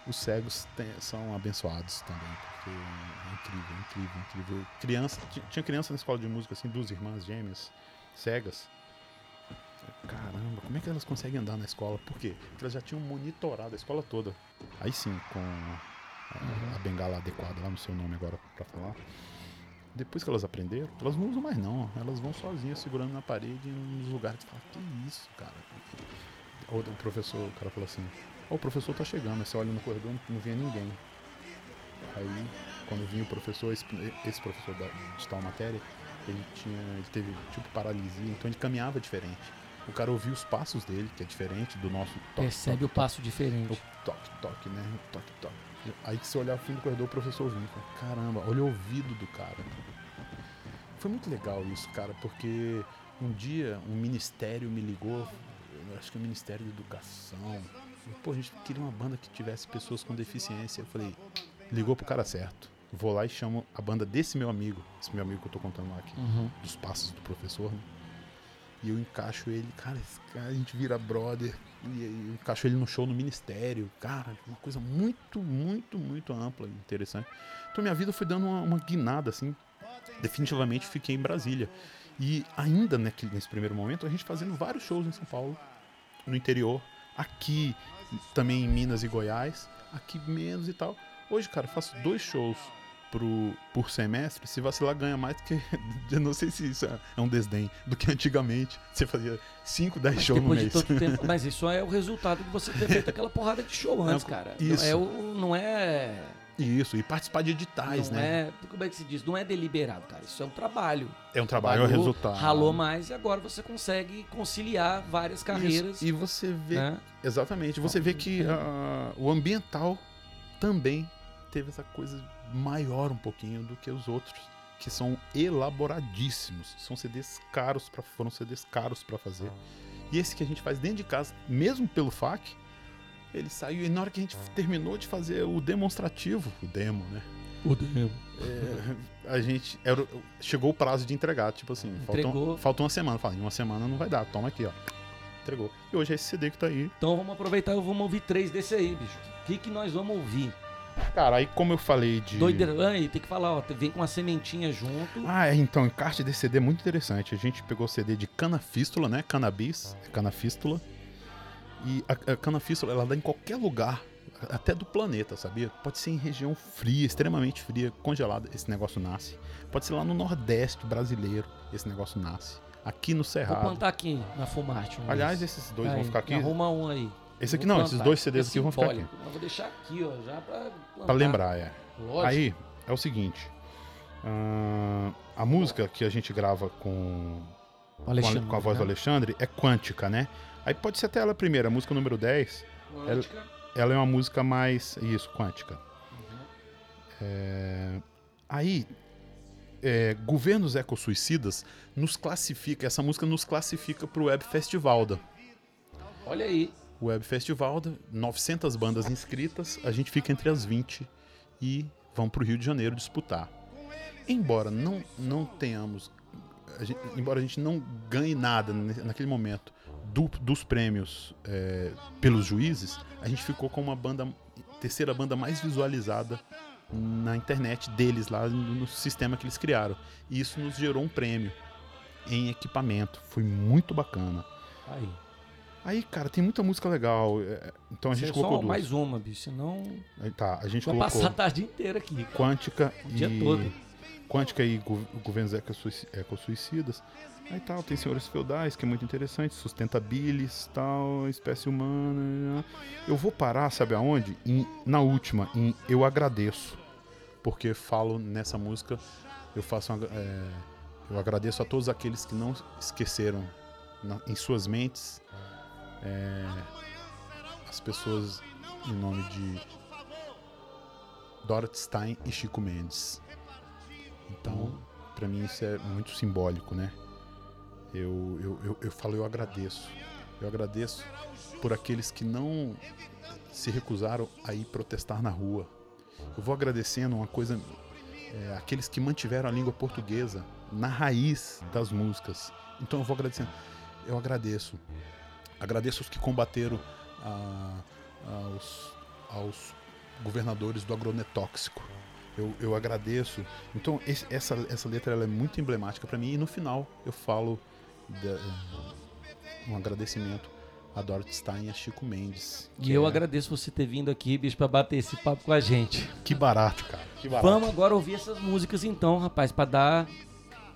os cegos são abençoados também, porque é incrível, incrível, incrível. Criança, ti- tinha criança na escola de música, assim, duas irmãs gêmeas, cegas. Caramba, como é que elas conseguem andar na escola? Por quê? Porque elas já tinham monitorado a escola toda. Aí sim, com a, a bengala adequada lá no seu nome agora pra falar. Depois que elas aprenderam, elas não usam mais não. Elas vão sozinhas segurando na parede nos lugares que fala, que isso, cara? Ou o professor, o cara falou assim, ó, o professor tá chegando, você olha no corredor, não, não vinha ninguém. Aí, quando vinha o professor, esse, esse professor da, de tal matéria, ele tinha. ele teve tipo paralisia, então ele caminhava diferente. O cara ouvia os passos dele, que é diferente do nosso toque. Percebe o toque, passo diferente. o toque, toque, né? O toque, toque. Aí que você olhava no fim do corredor, o professor vinha. Caramba, olha o ouvido do cara. Foi muito legal isso, cara, porque um dia um ministério me ligou, eu acho que é o Ministério da Educação. Pô, a gente queria uma banda que tivesse pessoas com deficiência. Eu falei, ligou pro cara certo. Vou lá e chamo a banda desse meu amigo, esse meu amigo que eu tô contando lá aqui, Uhum. dos passos do professor, né? E eu encaixo ele, cara, esse cara, a gente vira brother. E eu encaixo ele no show no ministério. Cara, uma coisa muito, muito, muito ampla e interessante. Então minha vida foi dando uma, uma guinada, assim. Definitivamente fiquei em Brasília. E ainda naquele, nesse primeiro momento, a gente fazendo vários shows em São Paulo, no interior, aqui também em Minas e Goiás, aqui menos e tal. Hoje, cara, eu faço dois shows pro, por semestre. Se vacilar, ganha mais do que. Eu não sei se isso é é um desdém do que antigamente. Você fazia 5, 10 shows no mês. tempo. Mas isso é o resultado de você ter feito aquela porrada de show antes, Não, cara. isso. Não é, o- não é. Isso, e participar de editais, não né? é. Como é que se diz? Não é deliberado, cara. Isso é um trabalho. É, um trabalho, é um resultado. Ralou mais e agora você consegue conciliar várias carreiras. Isso, E você vê. né? Exatamente. Você vê que ah, o ambiental também teve essa coisa maior um pouquinho do que os outros, que são elaboradíssimos. São CDs caros, pra, foram CDs caros para fazer. E esse que a gente faz dentro de casa, mesmo pelo FAC, ele saiu. E na hora que a gente terminou de fazer o demonstrativo, o demo, né? O demo. É, a gente. era- chegou o prazo de entregar, tipo assim, Entregou. faltou, uma semana. Falei, uma semana não vai dar, toma aqui, ó. Entregou. E hoje é esse CD que tá aí. Então vamos aproveitar e vamos ouvir três desse aí, bicho. O que, que nós vamos ouvir? Cara, aí como eu falei de. Doideira. Aí tem que falar, ó. Vem com uma sementinha junto. Ah, é, então, encarte desse CD é muito interessante. A gente pegou o CD de canafístula, né? Cannabis, é canafístula. E a, a canafístula, ela dá em qualquer lugar, até do planeta, sabia? Pode ser em região fria, extremamente fria, congelada, esse negócio nasce. Pode ser lá no Nordeste brasileiro, esse negócio nasce. Aqui no Vou Cerrado. plantar aqui na Fumarte. um Aliás, esses dois Aí, vão ficar aqui. Arruma um aí. Esse aqui Vou não, esses plantar. dois CDs É aqui vão ficar aqui. Eu vou deixar aqui, ó, já pra. Pra lembrar, é. Lógico. Aí, é o seguinte. ah, a música que a gente grava com com a, com a voz do né? Alexandre é quântica, né? Aí pode ser até ela primeira, a música número 10. Quântica. Ela é uma música mais. Isso, quântica. Uhum. É, Aí, é, governos ecossuicidas nos classifica, essa música nos classifica pro Web Festivalda. Olha aí. Web Festivalda, 900 bandas inscritas, a gente fica entre as 20 e vão pro Rio de Janeiro disputar. Embora não, não tenhamos. a gente- embora a gente não ganhe nada naquele momento do- dos prêmios é, pelos juízes, a gente ficou com uma banda, terceira banda mais visualizada na internet deles lá no, sistema que eles criaram. E isso nos gerou um prêmio em equipamento. Foi muito bacana. Aí. Aí, cara, tem muita música legal. é, Então a gente Só colocou duas. mais uma, bicho. Senão Tá, a gente vai colocou passar a tarde inteira aqui. cara. Quântica O e dia todo. Quântica e Go- Governos Ecossuicidas. Aí tal, tem Senhores Feudais, que é muito interessante, Sustentabilis, tal, Espécie Humana. Eu vou parar, sabe aonde? Em- na última, em Eu Agradeço. Porque falo nessa música, eu faço uma, é, eu agradeço a todos aqueles que não esqueceram na- em suas mentes é, as pessoas em nome de Dorothy Stein e Chico Mendes. Então, pra mim isso é muito simbólico, né? Eu, eu, eu, eu falo, eu agradeço. Eu agradeço por aqueles que não se recusaram a ir protestar na rua. Eu vou agradecendo uma coisa, é, aqueles que mantiveram a língua portuguesa na raiz das músicas. Então eu vou agradecendo. Eu agradeço. Agradeço os que combateram a- aos, aos governadores do agronetóxico. Eu, eu agradeço. Então esse- essa, essa letra ela é muito emblemática para mim e no final eu falo da- um agradecimento a Dorothy Stein e a Chico Mendes. E eu é- agradeço você ter vindo aqui, bicho, pra bater esse papo com a gente. Que barato, cara. Que barato. Vamos agora ouvir essas músicas então, rapaz, pra dar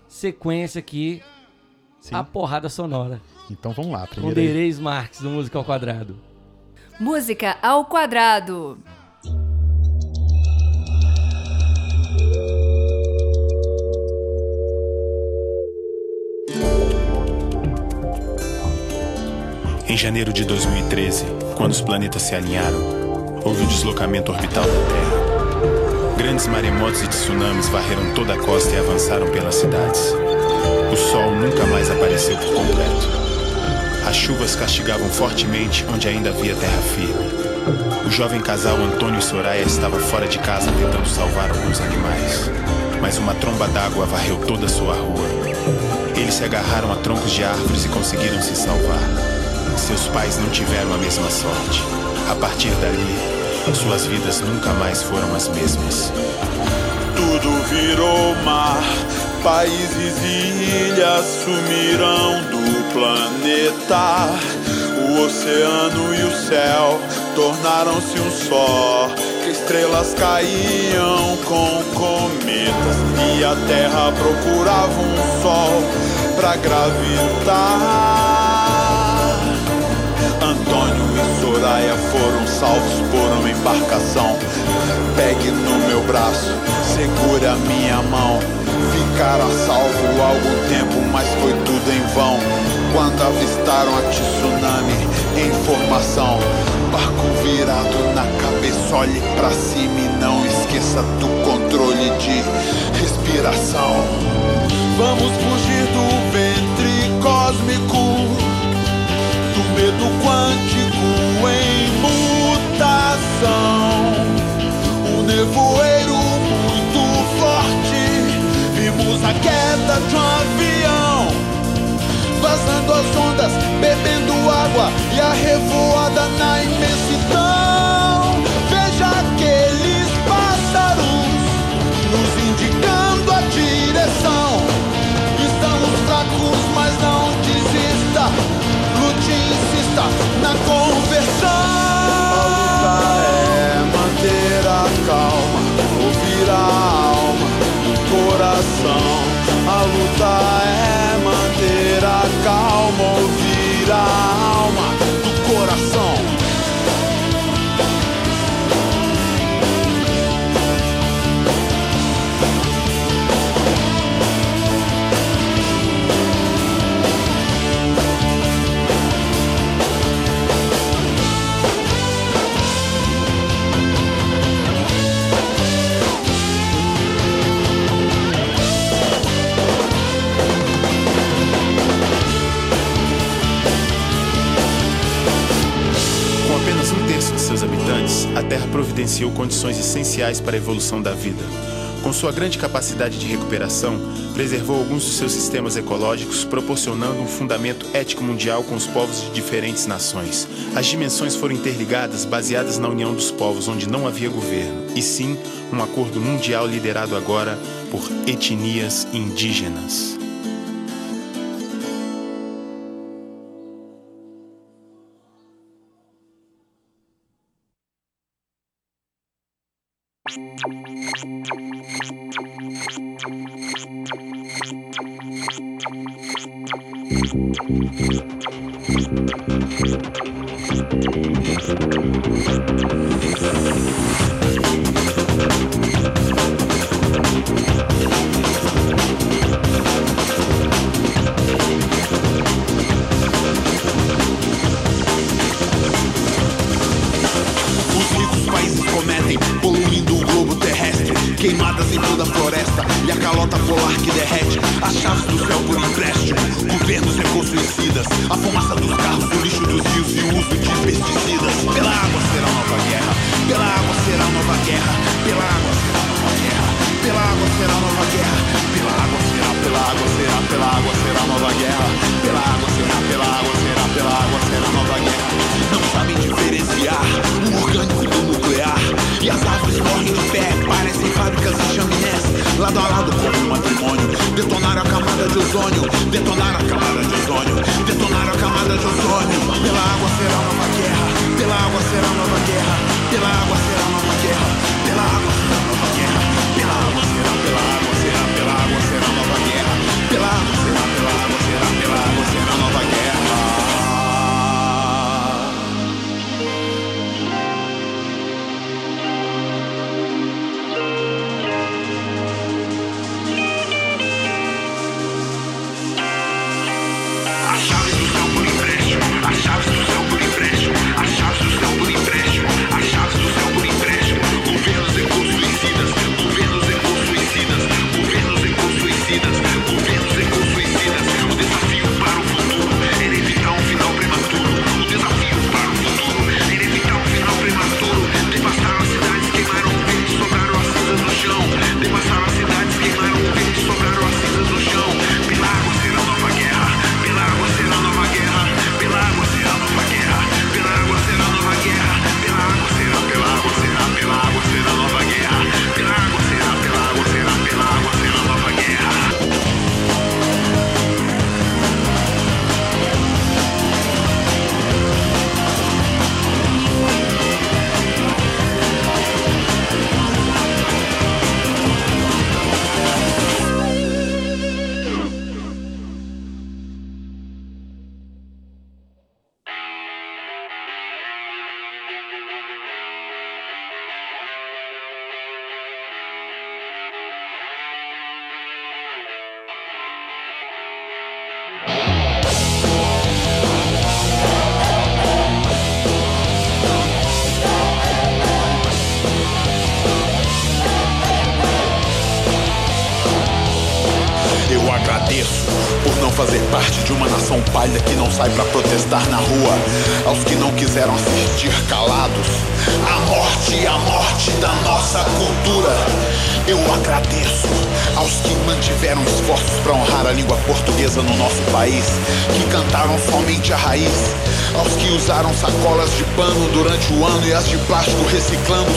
sequência aqui Sim. à porrada sonora. Então vamos lá. Com Primeiro. Dereis Marques, do Música ao Quadrado. Música ao quadrado. Em janeiro de 2013, quando os planetas se alinharam, houve o deslocamento orbital da Terra. Grandes maremotos e tsunamis varreram toda a costa e avançaram pelas cidades. O sol nunca mais apareceu por completo. As chuvas castigavam fortemente onde ainda havia terra firme. O jovem casal Antônio e Soraya estava fora de casa tentando salvar alguns animais. Mas uma tromba d'água varreu toda a sua rua. Eles se agarraram a troncos de árvores e conseguiram se salvar. Seus pais não tiveram a mesma sorte. A partir dali, suas vidas nunca mais foram as mesmas. Tudo virou mar, países e ilhas sumirão do planeta. O oceano e o céu tornaram-se um só. Estrelas caíam com cometas e a terra procurava um sol pra gravitar. Soraya foram salvos por uma embarcação. Pegue no meu braço, segure a minha mão. Ficaram a salvo algum tempo, mas foi tudo em vão. Quando avistaram a tsunami em formação, barco virado na cabeça, olhe pra cima e não esqueça do controle de respiração. Vamos fugir do ventre cósmico do medo quântico em mutação. Um nevoeiro muito forte, vimos a queda de um avião. Vazando as ondas, bebendo água e a revoada na imensidão. Veja aqueles pássaros nos indicando a direção. Estamos fracos, mas não desista. Lute insista na conversão. Coração. A luta é providenciou condições essenciais para a evolução da vida. Com sua grande capacidade de recuperação, preservou alguns dos seus sistemas ecológicos, proporcionando um fundamento ético mundial com os povos de diferentes nações. As dimensões foram interligadas, baseadas na união dos povos, onde não havia governo, e sim um acordo mundial liderado agora por etnias indígenas.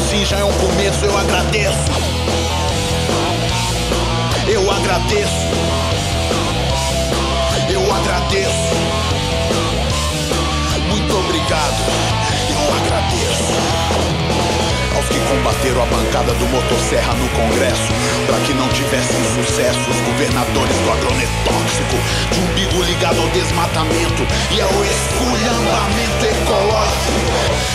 Sim, já é um começo, eu agradeço. Eu agradeço. Eu agradeço. Muito obrigado. Eu agradeço aos que combateram a bancada do Motosserra no Congresso, para que não tivessem sucesso os governadores do agronetóxico, de umbigo ligado ao desmatamento e ao esculhambamento ecológico.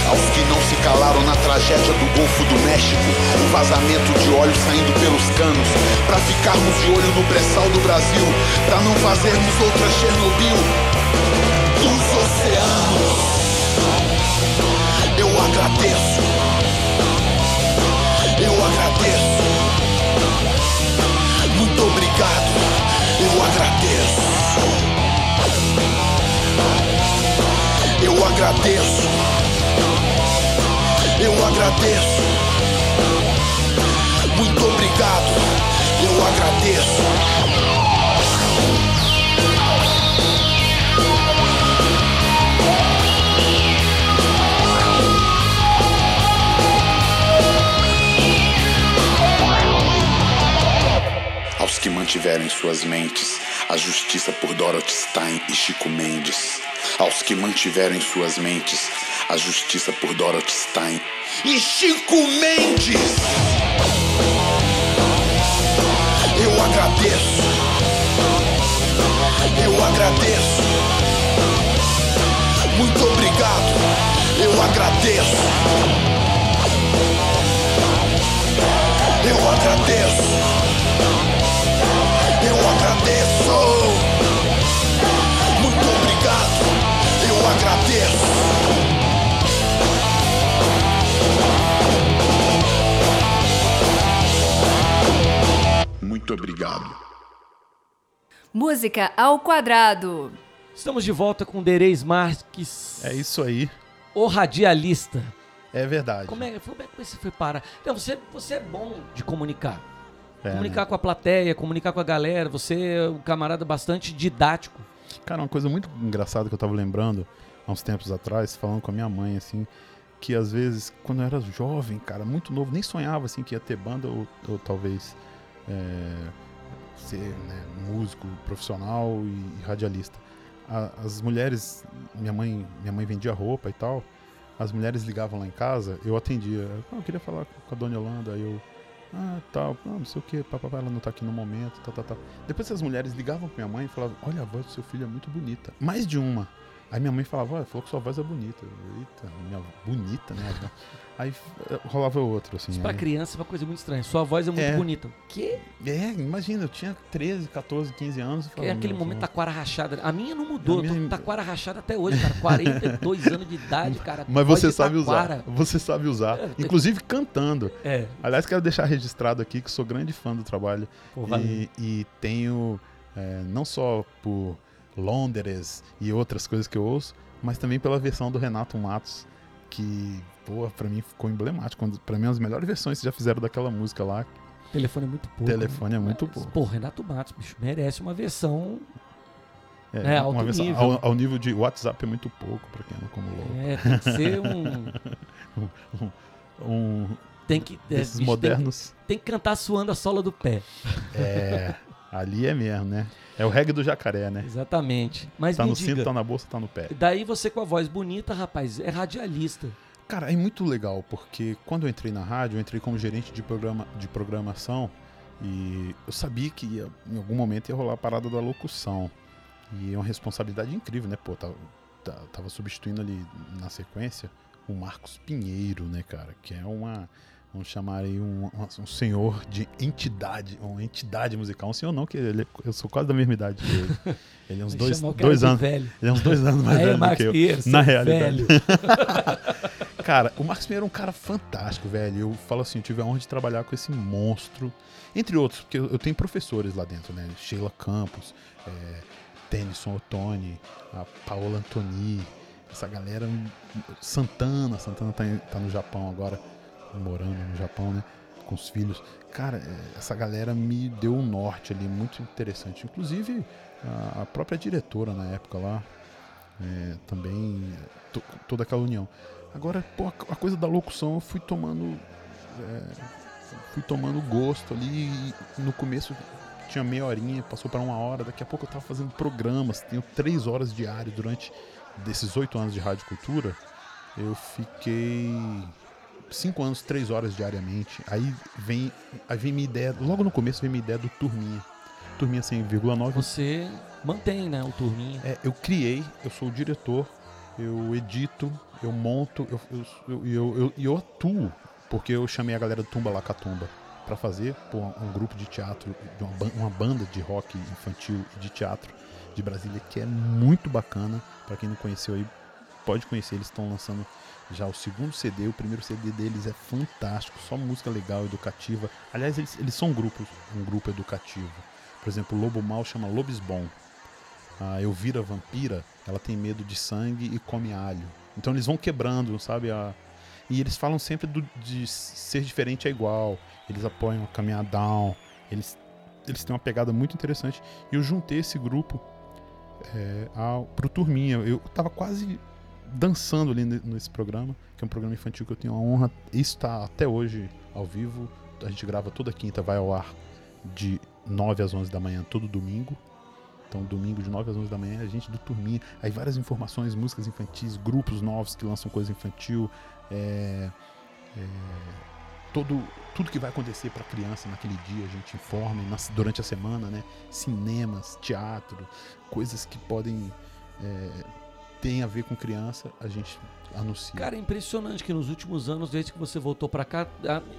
Aos que não se calaram na tragédia do Golfo do México, o vazamento de óleo saindo pelos canos, para ficarmos de olho no pré-sal do Brasil, para não fazermos outra Chernobyl. Dos oceanos, eu agradeço. obrigado, eu agradeço. Eu agradeço. Eu agradeço. Muito obrigado, eu agradeço. mantiveram em suas mentes a justiça por Dorothy Stein e Chico Mendes. Aos que mantiveram em suas mentes a justiça por Dorothy Stein e Chico Mendes. Eu agradeço. Eu agradeço. Muito obrigado. Eu agradeço. Eu agradeço agradeço. Muito obrigado, eu agradeço. Muito obrigado. Música ao quadrado. Estamos de volta com Dereis Marques. É isso aí. O radialista. É verdade. Como é, como é, é que você foi parar? Então, você, você é bom de comunicar. É, comunicar com a plateia, comunicar com a galera. Você é um camarada bastante didático. Cara, uma coisa muito engraçada que eu tava lembrando há uns tempos atrás, falando com a minha mãe, assim, que às vezes, quando eu era jovem, cara, muito novo, nem sonhava, assim, que ia ter banda ou, ou talvez é, ser né, músico profissional e, e radialista. A- as mulheres, minha mãe, minha mãe vendia roupa e tal, as mulheres ligavam lá em casa, eu atendia. Ah, eu queria falar com a dona Yolanda, aí eu. Ah, tal, ah, não sei o que, papapá, ela não tá aqui no momento, tal, tal, tal. Depois essas mulheres ligavam pra minha mãe e falavam, olha, a voz do seu filho é muito bonita. Mais de uma. Aí minha mãe falava, olha, falou que sua voz é bonita. Eita, minha bonita, né? Aí eh, rolava outro, assim. Isso pra aí- criança é uma coisa muito estranha. Sua voz é muito É. bonita. O quê? É, imagina, eu tinha 13, 14, 15 anos. Que é falava, aquele "Meu, momento taquara rachada. A minha não mudou. A minha- tô taquara rachada até hoje, cara. 42 anos de idade, cara. Mas você sabe taquara. usar. Você sabe usar. É, Inclusive cantando. É. Aliás, quero deixar registrado aqui que sou grande fã do trabalho. Pô, valeu. E, e tenho, é, não só por Londres e outras coisas que eu ouço, mas também pela versão do Renato Matos, que, pô, pra mim ficou emblemático. Pra mim, as melhores versões que já fizeram daquela música lá. Telefone é muito pouco. Telefone é muito Mas, pouco. Pô, Renato Matos, bicho, merece uma versão. É, É, alto versão- nível. Ao, ao nível de WhatsApp é muito pouco, pra quem não acumulou. É, tem que ser um. Um Tem que. é, bicho, modernos. Tem, tem que cantar suando a sola do pé. É, ali é mesmo, né? É o reggae do jacaré, né? Exatamente. Mas Tá no diga, cinto, tá na bolsa, tá no pé. daí você com a voz bonita, rapaz, é radialista. Cara, é muito legal, porque quando eu entrei na rádio, eu entrei como gerente de, programa, de programação e eu sabia que ia- em algum momento ia rolar a parada da locução. E é uma responsabilidade incrível, né? Pô, tava, tá- tava substituindo ali na sequência o Marcos Pinheiro, né, cara? Que é uma. Vamos chamar aí um, um- senhor de entidade, uma entidade musical. Um senhor não, que ele, eu sou quase da mesma idade que ele. Ele é uns dois, dois anos. Velho. Ele é uns dois anos mais Aí, velho do Max que eu. Pinheiro, na realidade. velho. Cara, o Marcos Pinheiro é um cara fantástico, velho. Eu falo assim, eu tive a honra de trabalhar com esse monstro. Entre outros, porque eu tenho professores lá dentro, né? Sheila Campos, é, Tennyson Ottoni, a Paola Antoni, essa galera. Santana, Santana tá, tá no Japão agora, morando no Japão, né? Com os filhos. Cara, é, essa galera me deu um norte ali muito interessante. Inclusive, a, a própria diretora na época lá, é, também to- toda aquela união. Agora, pô, a, coisa da locução eu fui tomando é, fui tomando gosto ali no começo tinha meia horinha, passou para uma hora, daqui a pouco eu tava fazendo programas, tenho três horas diárias durante desses oito anos de rádio cultura, eu fiquei cinco anos, três horas diariamente. Aí vem, aí vem minha ideia, logo no começo vem minha ideia do Turminha. Turminha 100,9 Você mantém, né, o turminho. é, eu criei, eu sou o diretor, eu edito, eu monto, eu, eu, eu, eu, eu, eu atuo, porque eu chamei a galera do Tumba Lacatumba para fazer pô, um grupo de teatro, de uma, uma banda de rock infantil e de teatro de Brasília que é muito bacana. Para quem não conheceu aí, pode conhecer. Eles estão lançando já o segundo CD. O primeiro CD deles é fantástico, só música legal, educativa. Aliás, eles, eles são grupos, um grupo educativo. Por exemplo, o Lobo Mal chama Lobisbom. A Elvira Vampira, ela tem medo de sangue e come alho. Então eles vão quebrando, sabe? A... E eles falam sempre do- de ser diferente é igual. Eles apoiam a caminhar down. Eles, eles têm uma pegada muito interessante. E eu juntei esse grupo é, ao, pro Turminha. Eu tava quase dançando ali ne- nesse programa, que é um programa infantil que eu tenho a honra. Isso tá até hoje ao vivo. A gente grava toda quinta, vai ao ar de 9 às 11 da manhã, todo domingo. Então, domingo de 9 às 11 da manhã, a gente do Turminha. Aí várias informações, músicas infantis, grupos novos que lançam coisa infantil. É, é, todo, tudo que vai acontecer para criança naquele dia, a gente informa durante a semana, né? Cinemas, teatro, coisas que podem é, ter a ver com criança, a gente anuncia. Cara, é impressionante que nos últimos anos, desde que você voltou pra cá,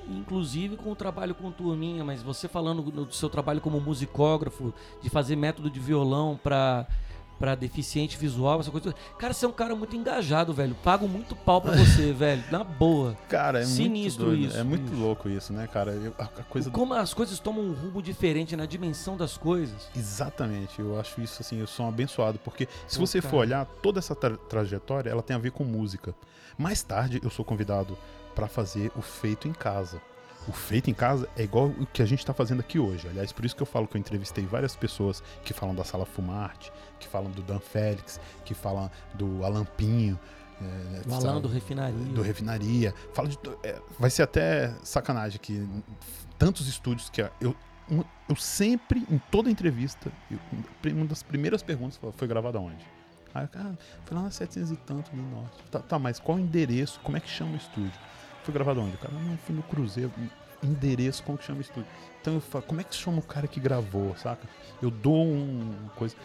inclusive com o trabalho com turminha, mas você falando do seu trabalho como musicógrafo, de fazer método de violão pra pra deficiente visual, essa coisa. Cara, você é um cara muito engajado, velho. Pago muito pau pra você, velho. Na boa. Cara, é Sinistro muito doido. isso, É muito bicho. louco isso, né, cara? Eu- a, a coisa Como as coisas tomam um rumo diferente na dimensão das coisas. Exatamente, eu acho isso assim, eu sou um abençoado, porque se Pô, você cara. for olhar toda essa tra- trajetória, ela tem a ver com música. Mais tarde eu sou convidado para fazer o feito em casa. O feito em casa é igual o que a gente está fazendo aqui hoje. Aliás, por isso que eu falo que eu entrevistei várias pessoas que falam da Sala Fumarte, que falam do Dan Félix, que falam do Alan Pinho. é, O Alan sabe? do Refinaria. do refinaria. Fala de, é, vai ser até sacanagem que tantos estúdios que eu eu sempre em toda entrevista eu- uma das primeiras perguntas foi, foi gravada onde? Aí, cara, foi lá na 700 e tanto no norte. Tá, tá, mas qual o endereço? Como é que chama o estúdio? Foi gravado onde? O cara, não, fui no Cruzeiro. Endereço, como que chama o estúdio? Então eu falo, como é que chama o cara que gravou, saca? Eu dou um, uma coisa,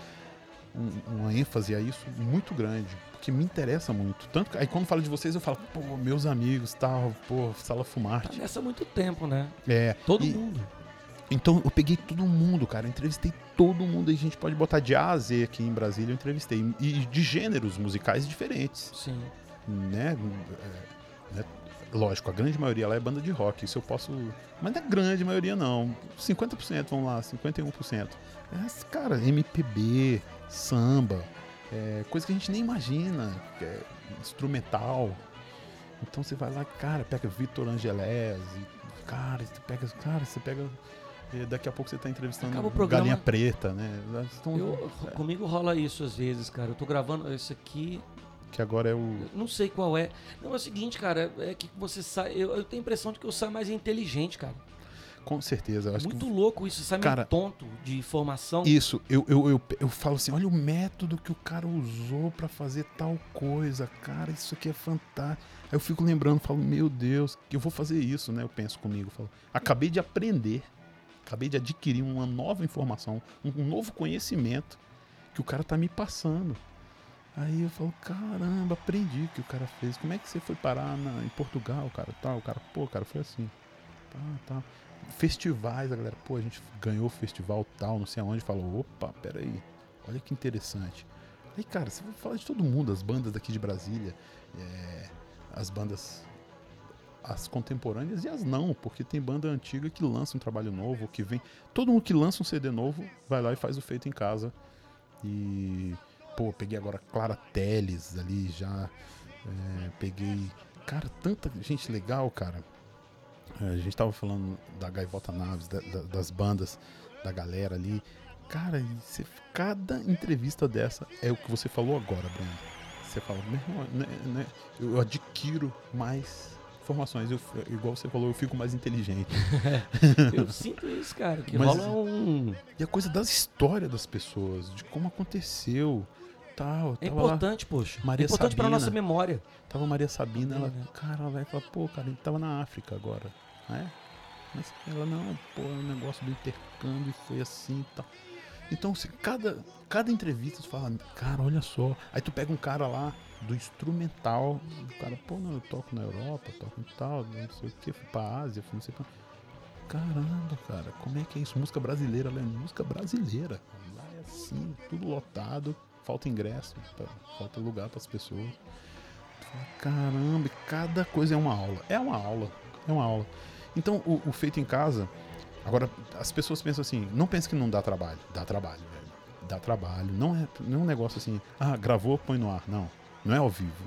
um- uma ênfase a isso muito grande, porque me interessa muito. Tanto que, aí quando falo de vocês, eu falo, pô, meus amigos, tal, pô, Sala Tá Fumarte. nessa há muito tempo, né? É, Todo e- mundo. Então eu peguei todo mundo, cara. eu Entrevistei todo mundo. E a gente pode botar de A a Z aqui em Brasília. Eu entrevistei. E de gêneros musicais diferentes. Sim. Né? É, né? Lógico, a grande maioria lá é banda de rock. Isso eu posso. Mas não é grande maioria, não. 50%, vamos lá, 51%. É, cara, MPB, samba, é, coisa que a gente nem imagina. é instrumental. Então você vai lá, cara, pega Vitor Angelés, e, cara, você pega, cara, você pega. Daqui a pouco você tá entrevistando Acaba o programa- Galinha Preta, né? Então, Eu, comigo rola isso às vezes, cara. Eu tô gravando esse aqui, Que agora é o. eu não sei qual é. Não, é o seguinte, cara, é que você sai. Eu, eu tenho a impressão de que eu saio mais inteligente, cara. Com certeza, eu acho Muito que. louco isso, sai Cara, meio tonto de informação. Isso, eu, eu, eu, eu falo assim, olha o método que o cara usou pra fazer tal coisa, cara, isso aqui é fantástico. Aí eu fico lembrando, falo, meu Deus, que eu vou fazer isso, né? Eu penso comigo, falo, acabei de aprender, acabei de adquirir uma nova informação, um, um novo conhecimento que o cara tá me passando. Aí eu falo, caramba, aprendi o que o cara fez. Como é que você foi parar na- em Portugal, cara? Tal, o cara, pô, cara, foi assim. Tá, tá. Festivais, a galera, pô, a gente ganhou o festival tal, não sei aonde, falou, opa, peraí, olha que interessante. Aí, cara, você vai falar de todo mundo, as bandas daqui de Brasília, é, as bandas, as contemporâneas e as não, porque tem banda antiga que lança um trabalho novo, que vem, todo mundo que lança um CD novo, vai lá e faz o feito em casa. E, pô, peguei agora Clara Teles ali já, é, peguei, cara, tanta gente legal, cara. É, a gente tava falando da Gaivota Naves, da- da- das bandas, da galera ali. Cara, você- cada entrevista dessa é o que você falou agora, Bruno. Você fala, meu irmão, né, né, eu adquiro mais informações. Eu, igual você falou, eu fico mais inteligente. Eu sinto isso, cara, que Mas- rola um. E a coisa das histórias das pessoas, de como aconteceu, tal. É tava lá- importante, poxa. Maria é importante pra Sabina. nossa memória. Tava Maria Sabina, ela, É, né? cara, ela vai falar, pô, cara, ele tava na África agora, né? Mas ela, não, pô, é um negócio do intercâmbio e foi assim e tal. Então, se cada, cada entrevista tu fala, cara, olha só. Aí tu pega um cara lá do instrumental, o cara, pô, não, eu toco na Europa, toco em tal, não sei o que, fui pra Ásia, fui não sei pra. Caramba, cara, como é que é isso? Música brasileira, né? Música brasileira. Lá é assim, tudo lotado, falta ingresso, pra- falta lugar pras pessoas. Tu fala, Caramba, cada coisa é uma aula. É uma aula, é uma aula. Então, o, o feito em casa, agora, as pessoas pensam assim, não pensa que não dá trabalho. Dá trabalho, velho. Dá trabalho. Não é, não é um negócio assim, ah, gravou, põe no ar. Não, não é ao vivo.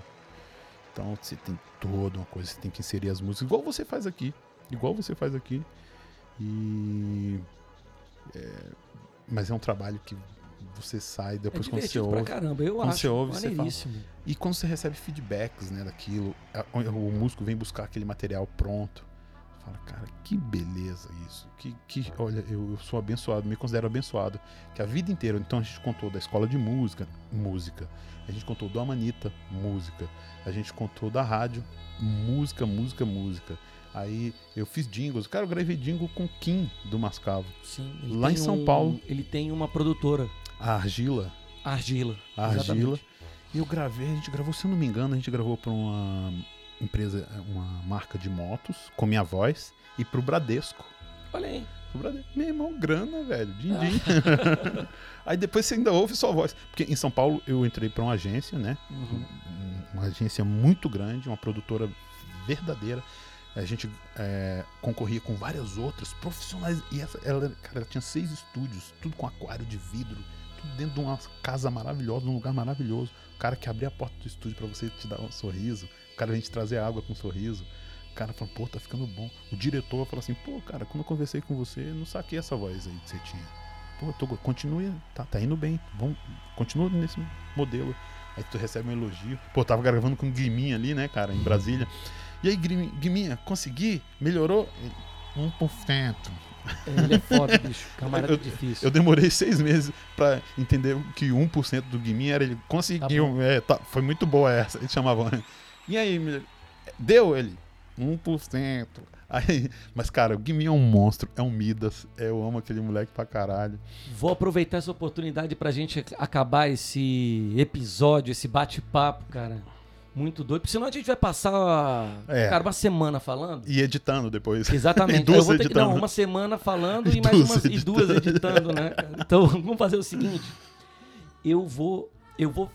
Então, você tem toda uma coisa, você tem que inserir as músicas, igual você faz aqui. Igual você faz aqui. E... é, mas é um trabalho que você sai, É depois quando você divertido pra ouve... caramba, eu quando acho. você ouve, você fala. E quando você recebe feedbacks, né, daquilo, a- o, músico vem buscar aquele material pronto. Fala, cara, que beleza isso. Que, que olha, eu, eu sou abençoado, me considero abençoado. Que a vida inteira, então a gente contou da escola de música, música. A gente contou do Amanita, música. A gente contou da rádio, música, música, música. Aí eu fiz jingles. Cara, eu gravei jingle com o Kim do Mascavo. Sim, ele Lá em São um- Paulo. Ele tem uma produtora, A Argila. Argila. a Argila. exatamente. E eu gravei, a gente gravou, se eu não me engano, a gente gravou para uma empresa, uma marca de motos, com minha voz, e pro Bradesco. Olha aí. brother, meu irmão, grana, velho, din-din. Aí depois você ainda ouve sua voz. Porque em São Paulo eu entrei pra uma agência, né? Uhum. Uma agência muito grande, uma produtora verdadeira. A gente é, concorria com várias outras profissionais. E essa, ela, cara, ela tinha seis estúdios, tudo com aquário de vidro, tudo dentro de uma casa maravilhosa, num lugar maravilhoso. O cara que abria a porta do estúdio pra você te dar um sorriso. O cara vem te trazer água com um sorriso. O cara fala, pô, tá ficando bom. O diretor fala assim, pô, cara, quando eu conversei com você, não saquei essa voz aí que você tinha. Pô, tô, continue, tá, tá indo bem. Vamos, continua nesse modelo. Aí tu recebe um elogio. Pô, tava gravando com o Guiminha ali, né, cara, em Brasília. E aí, Guiminha, consegui? Melhorou? Ele, 1%. Ele é foda, bicho. Camarada Eu- difícil. Eu demorei seis meses pra entender que 1% do Guiminha era ele. Conseguiu, é, tá, foi muito boa essa. Ele chamava. né? E aí, deu ele? 1%. Aí, mas, cara, o Guiminha é um monstro, é um Midas. Eu amo aquele moleque pra caralho. Vou aproveitar essa oportunidade pra gente acabar esse episódio, esse bate-papo, cara. Muito doido. Porque senão a gente vai passar, É. cara, uma semana falando. E editando depois. Exatamente. Duas eu vou ter que, editando. não, uma semana falando E e, mais duas umas, e duas editando, né? Então vamos fazer o seguinte. Eu vou, eu vou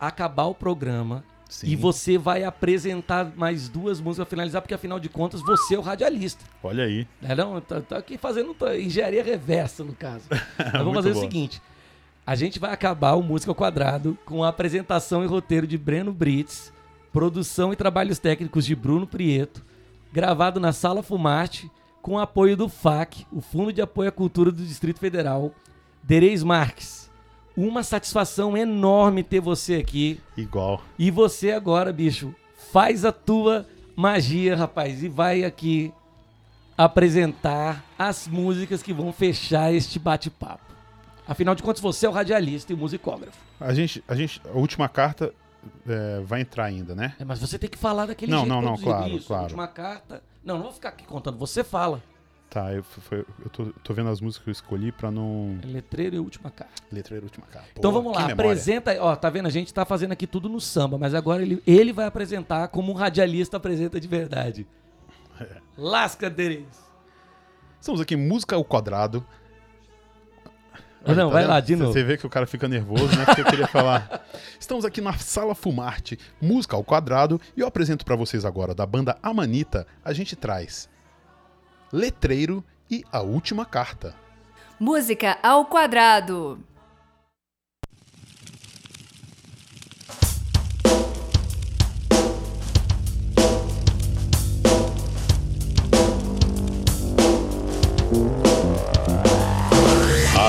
acabar o programa Sim. e você vai apresentar mais duas músicas pra finalizar, porque afinal de contas você é o radialista. Olha aí. Não? Tá, tá aqui fazendo tá, engenharia reversa, no caso. Nós vamos fazer o bom. seguinte. A gente vai acabar o Música ao Quadrado com a apresentação e roteiro de Breno Brits, produção e trabalhos técnicos de Bruno Prieto, gravado na Sala Fumarte, com apoio do FAC, o Fundo de Apoio à Cultura do Distrito Federal, Dereis Marques. Uma satisfação enorme ter você aqui. Igual. E você agora, bicho, faz a tua magia, rapaz, e vai aqui apresentar as músicas que vão fechar este bate-papo. Afinal de contas, você é o radialista e o musicógrafo. A gente, a gente, a última carta é, vai entrar ainda, né? É, mas você tem que falar daquele Não, jeito. não, não, produzido. claro, Isso, claro. Última carta. Não, não vou ficar aqui contando. Você fala. Tá, eu, foi- eu tô, tô vendo as músicas que eu escolhi pra não. É letreiro e última carta. Letreira última carta. Então Pô, vamos lá, apresenta. Ó, tá vendo? A gente tá fazendo aqui tudo no samba, mas agora ele, ele vai apresentar como um radialista apresenta de verdade. Lasca deles. Estamos aqui, em música ao quadrado. Não, vai vendo? lá, de Você- novo. Você vê que o cara fica nervoso, né? Porque eu queria falar. Estamos aqui na Sala Fumarte, música ao quadrado, e eu apresento pra vocês agora, da banda Amanita, a gente traz Letreiro e a Última Carta. Música ao quadrado.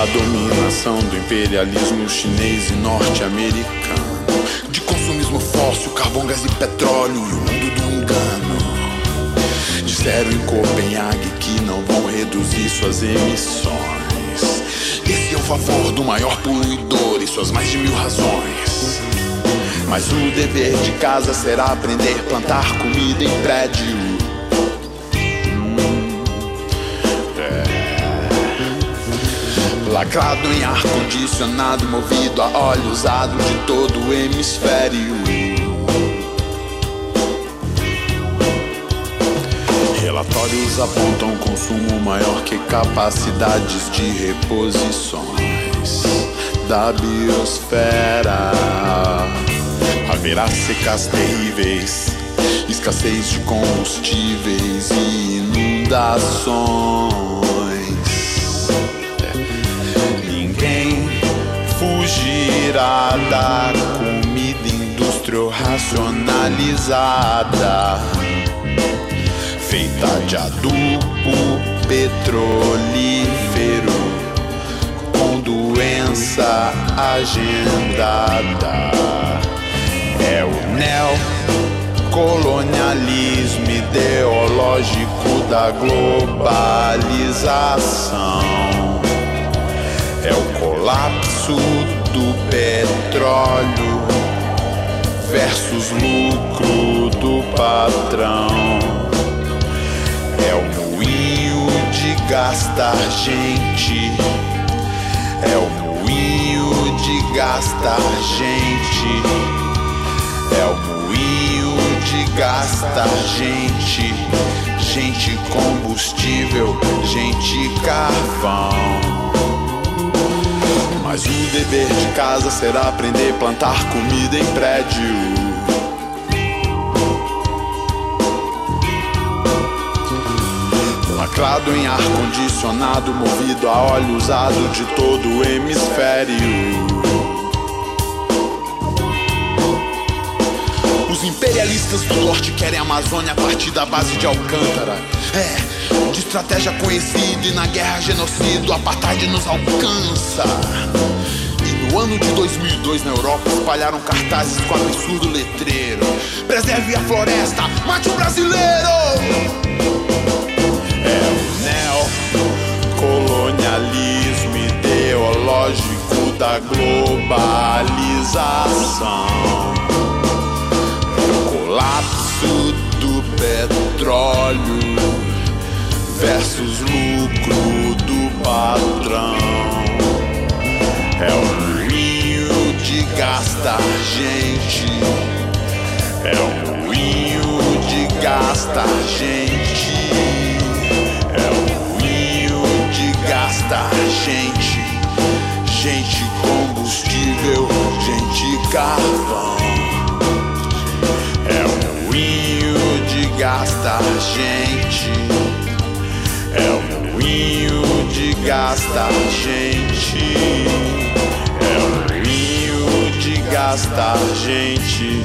A dominação do imperialismo chinês e norte-americano. De consumismo fóssil, carvão, gás e petróleo e o mundo do engano. Disseram em Copenhague que não vão reduzir suas emissões. Esse é o favor do maior poluidor e suas mais de mil razões. Mas o dever de casa será aprender a plantar comida em prédio. Lacrado em ar-condicionado, movido a óleo usado de todo o hemisfério. Relatórios apontam consumo maior que capacidades de reposições da biosfera. Haverá secas terríveis, escassez de combustíveis e inundações. Comida industrial racionalizada, feita de adubo petrolífero, com doença agendada. É o neocolonialismo ideológico da globalização. É o colapso do petróleo versus lucro do patrão. É o moinho de gastar gente. É o moinho de gastar gente. É o moinho de gastar gente. Gente combustível, gente carvão. Mas o dever de casa será aprender a plantar comida em prédio. Lacrado em ar-condicionado, movido a óleo usado de todo o hemisfério. Os imperialistas do norte querem a Amazônia a partir da base de Alcântara. É, de estratégia conhecida e na guerra genocídio, a apartheid nos alcança. E no ano de 2002 na Europa espalharam cartazes com absurdo letreiro: Preserve a floresta, mate o brasileiro! É o neocolonialismo ideológico da globalização colapso do petróleo versus lucro do patrão. É um moinho de gastar gente. É um moinho de gastar gente. É um moinho de gastar gente. Gente combustível, gente carvão. É um moinho de gastar gente. É um moinho de gastar gente. É um moinho de gastar gente.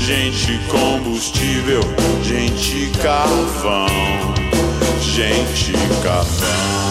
Gente combustível, gente carvão. Gente carvão.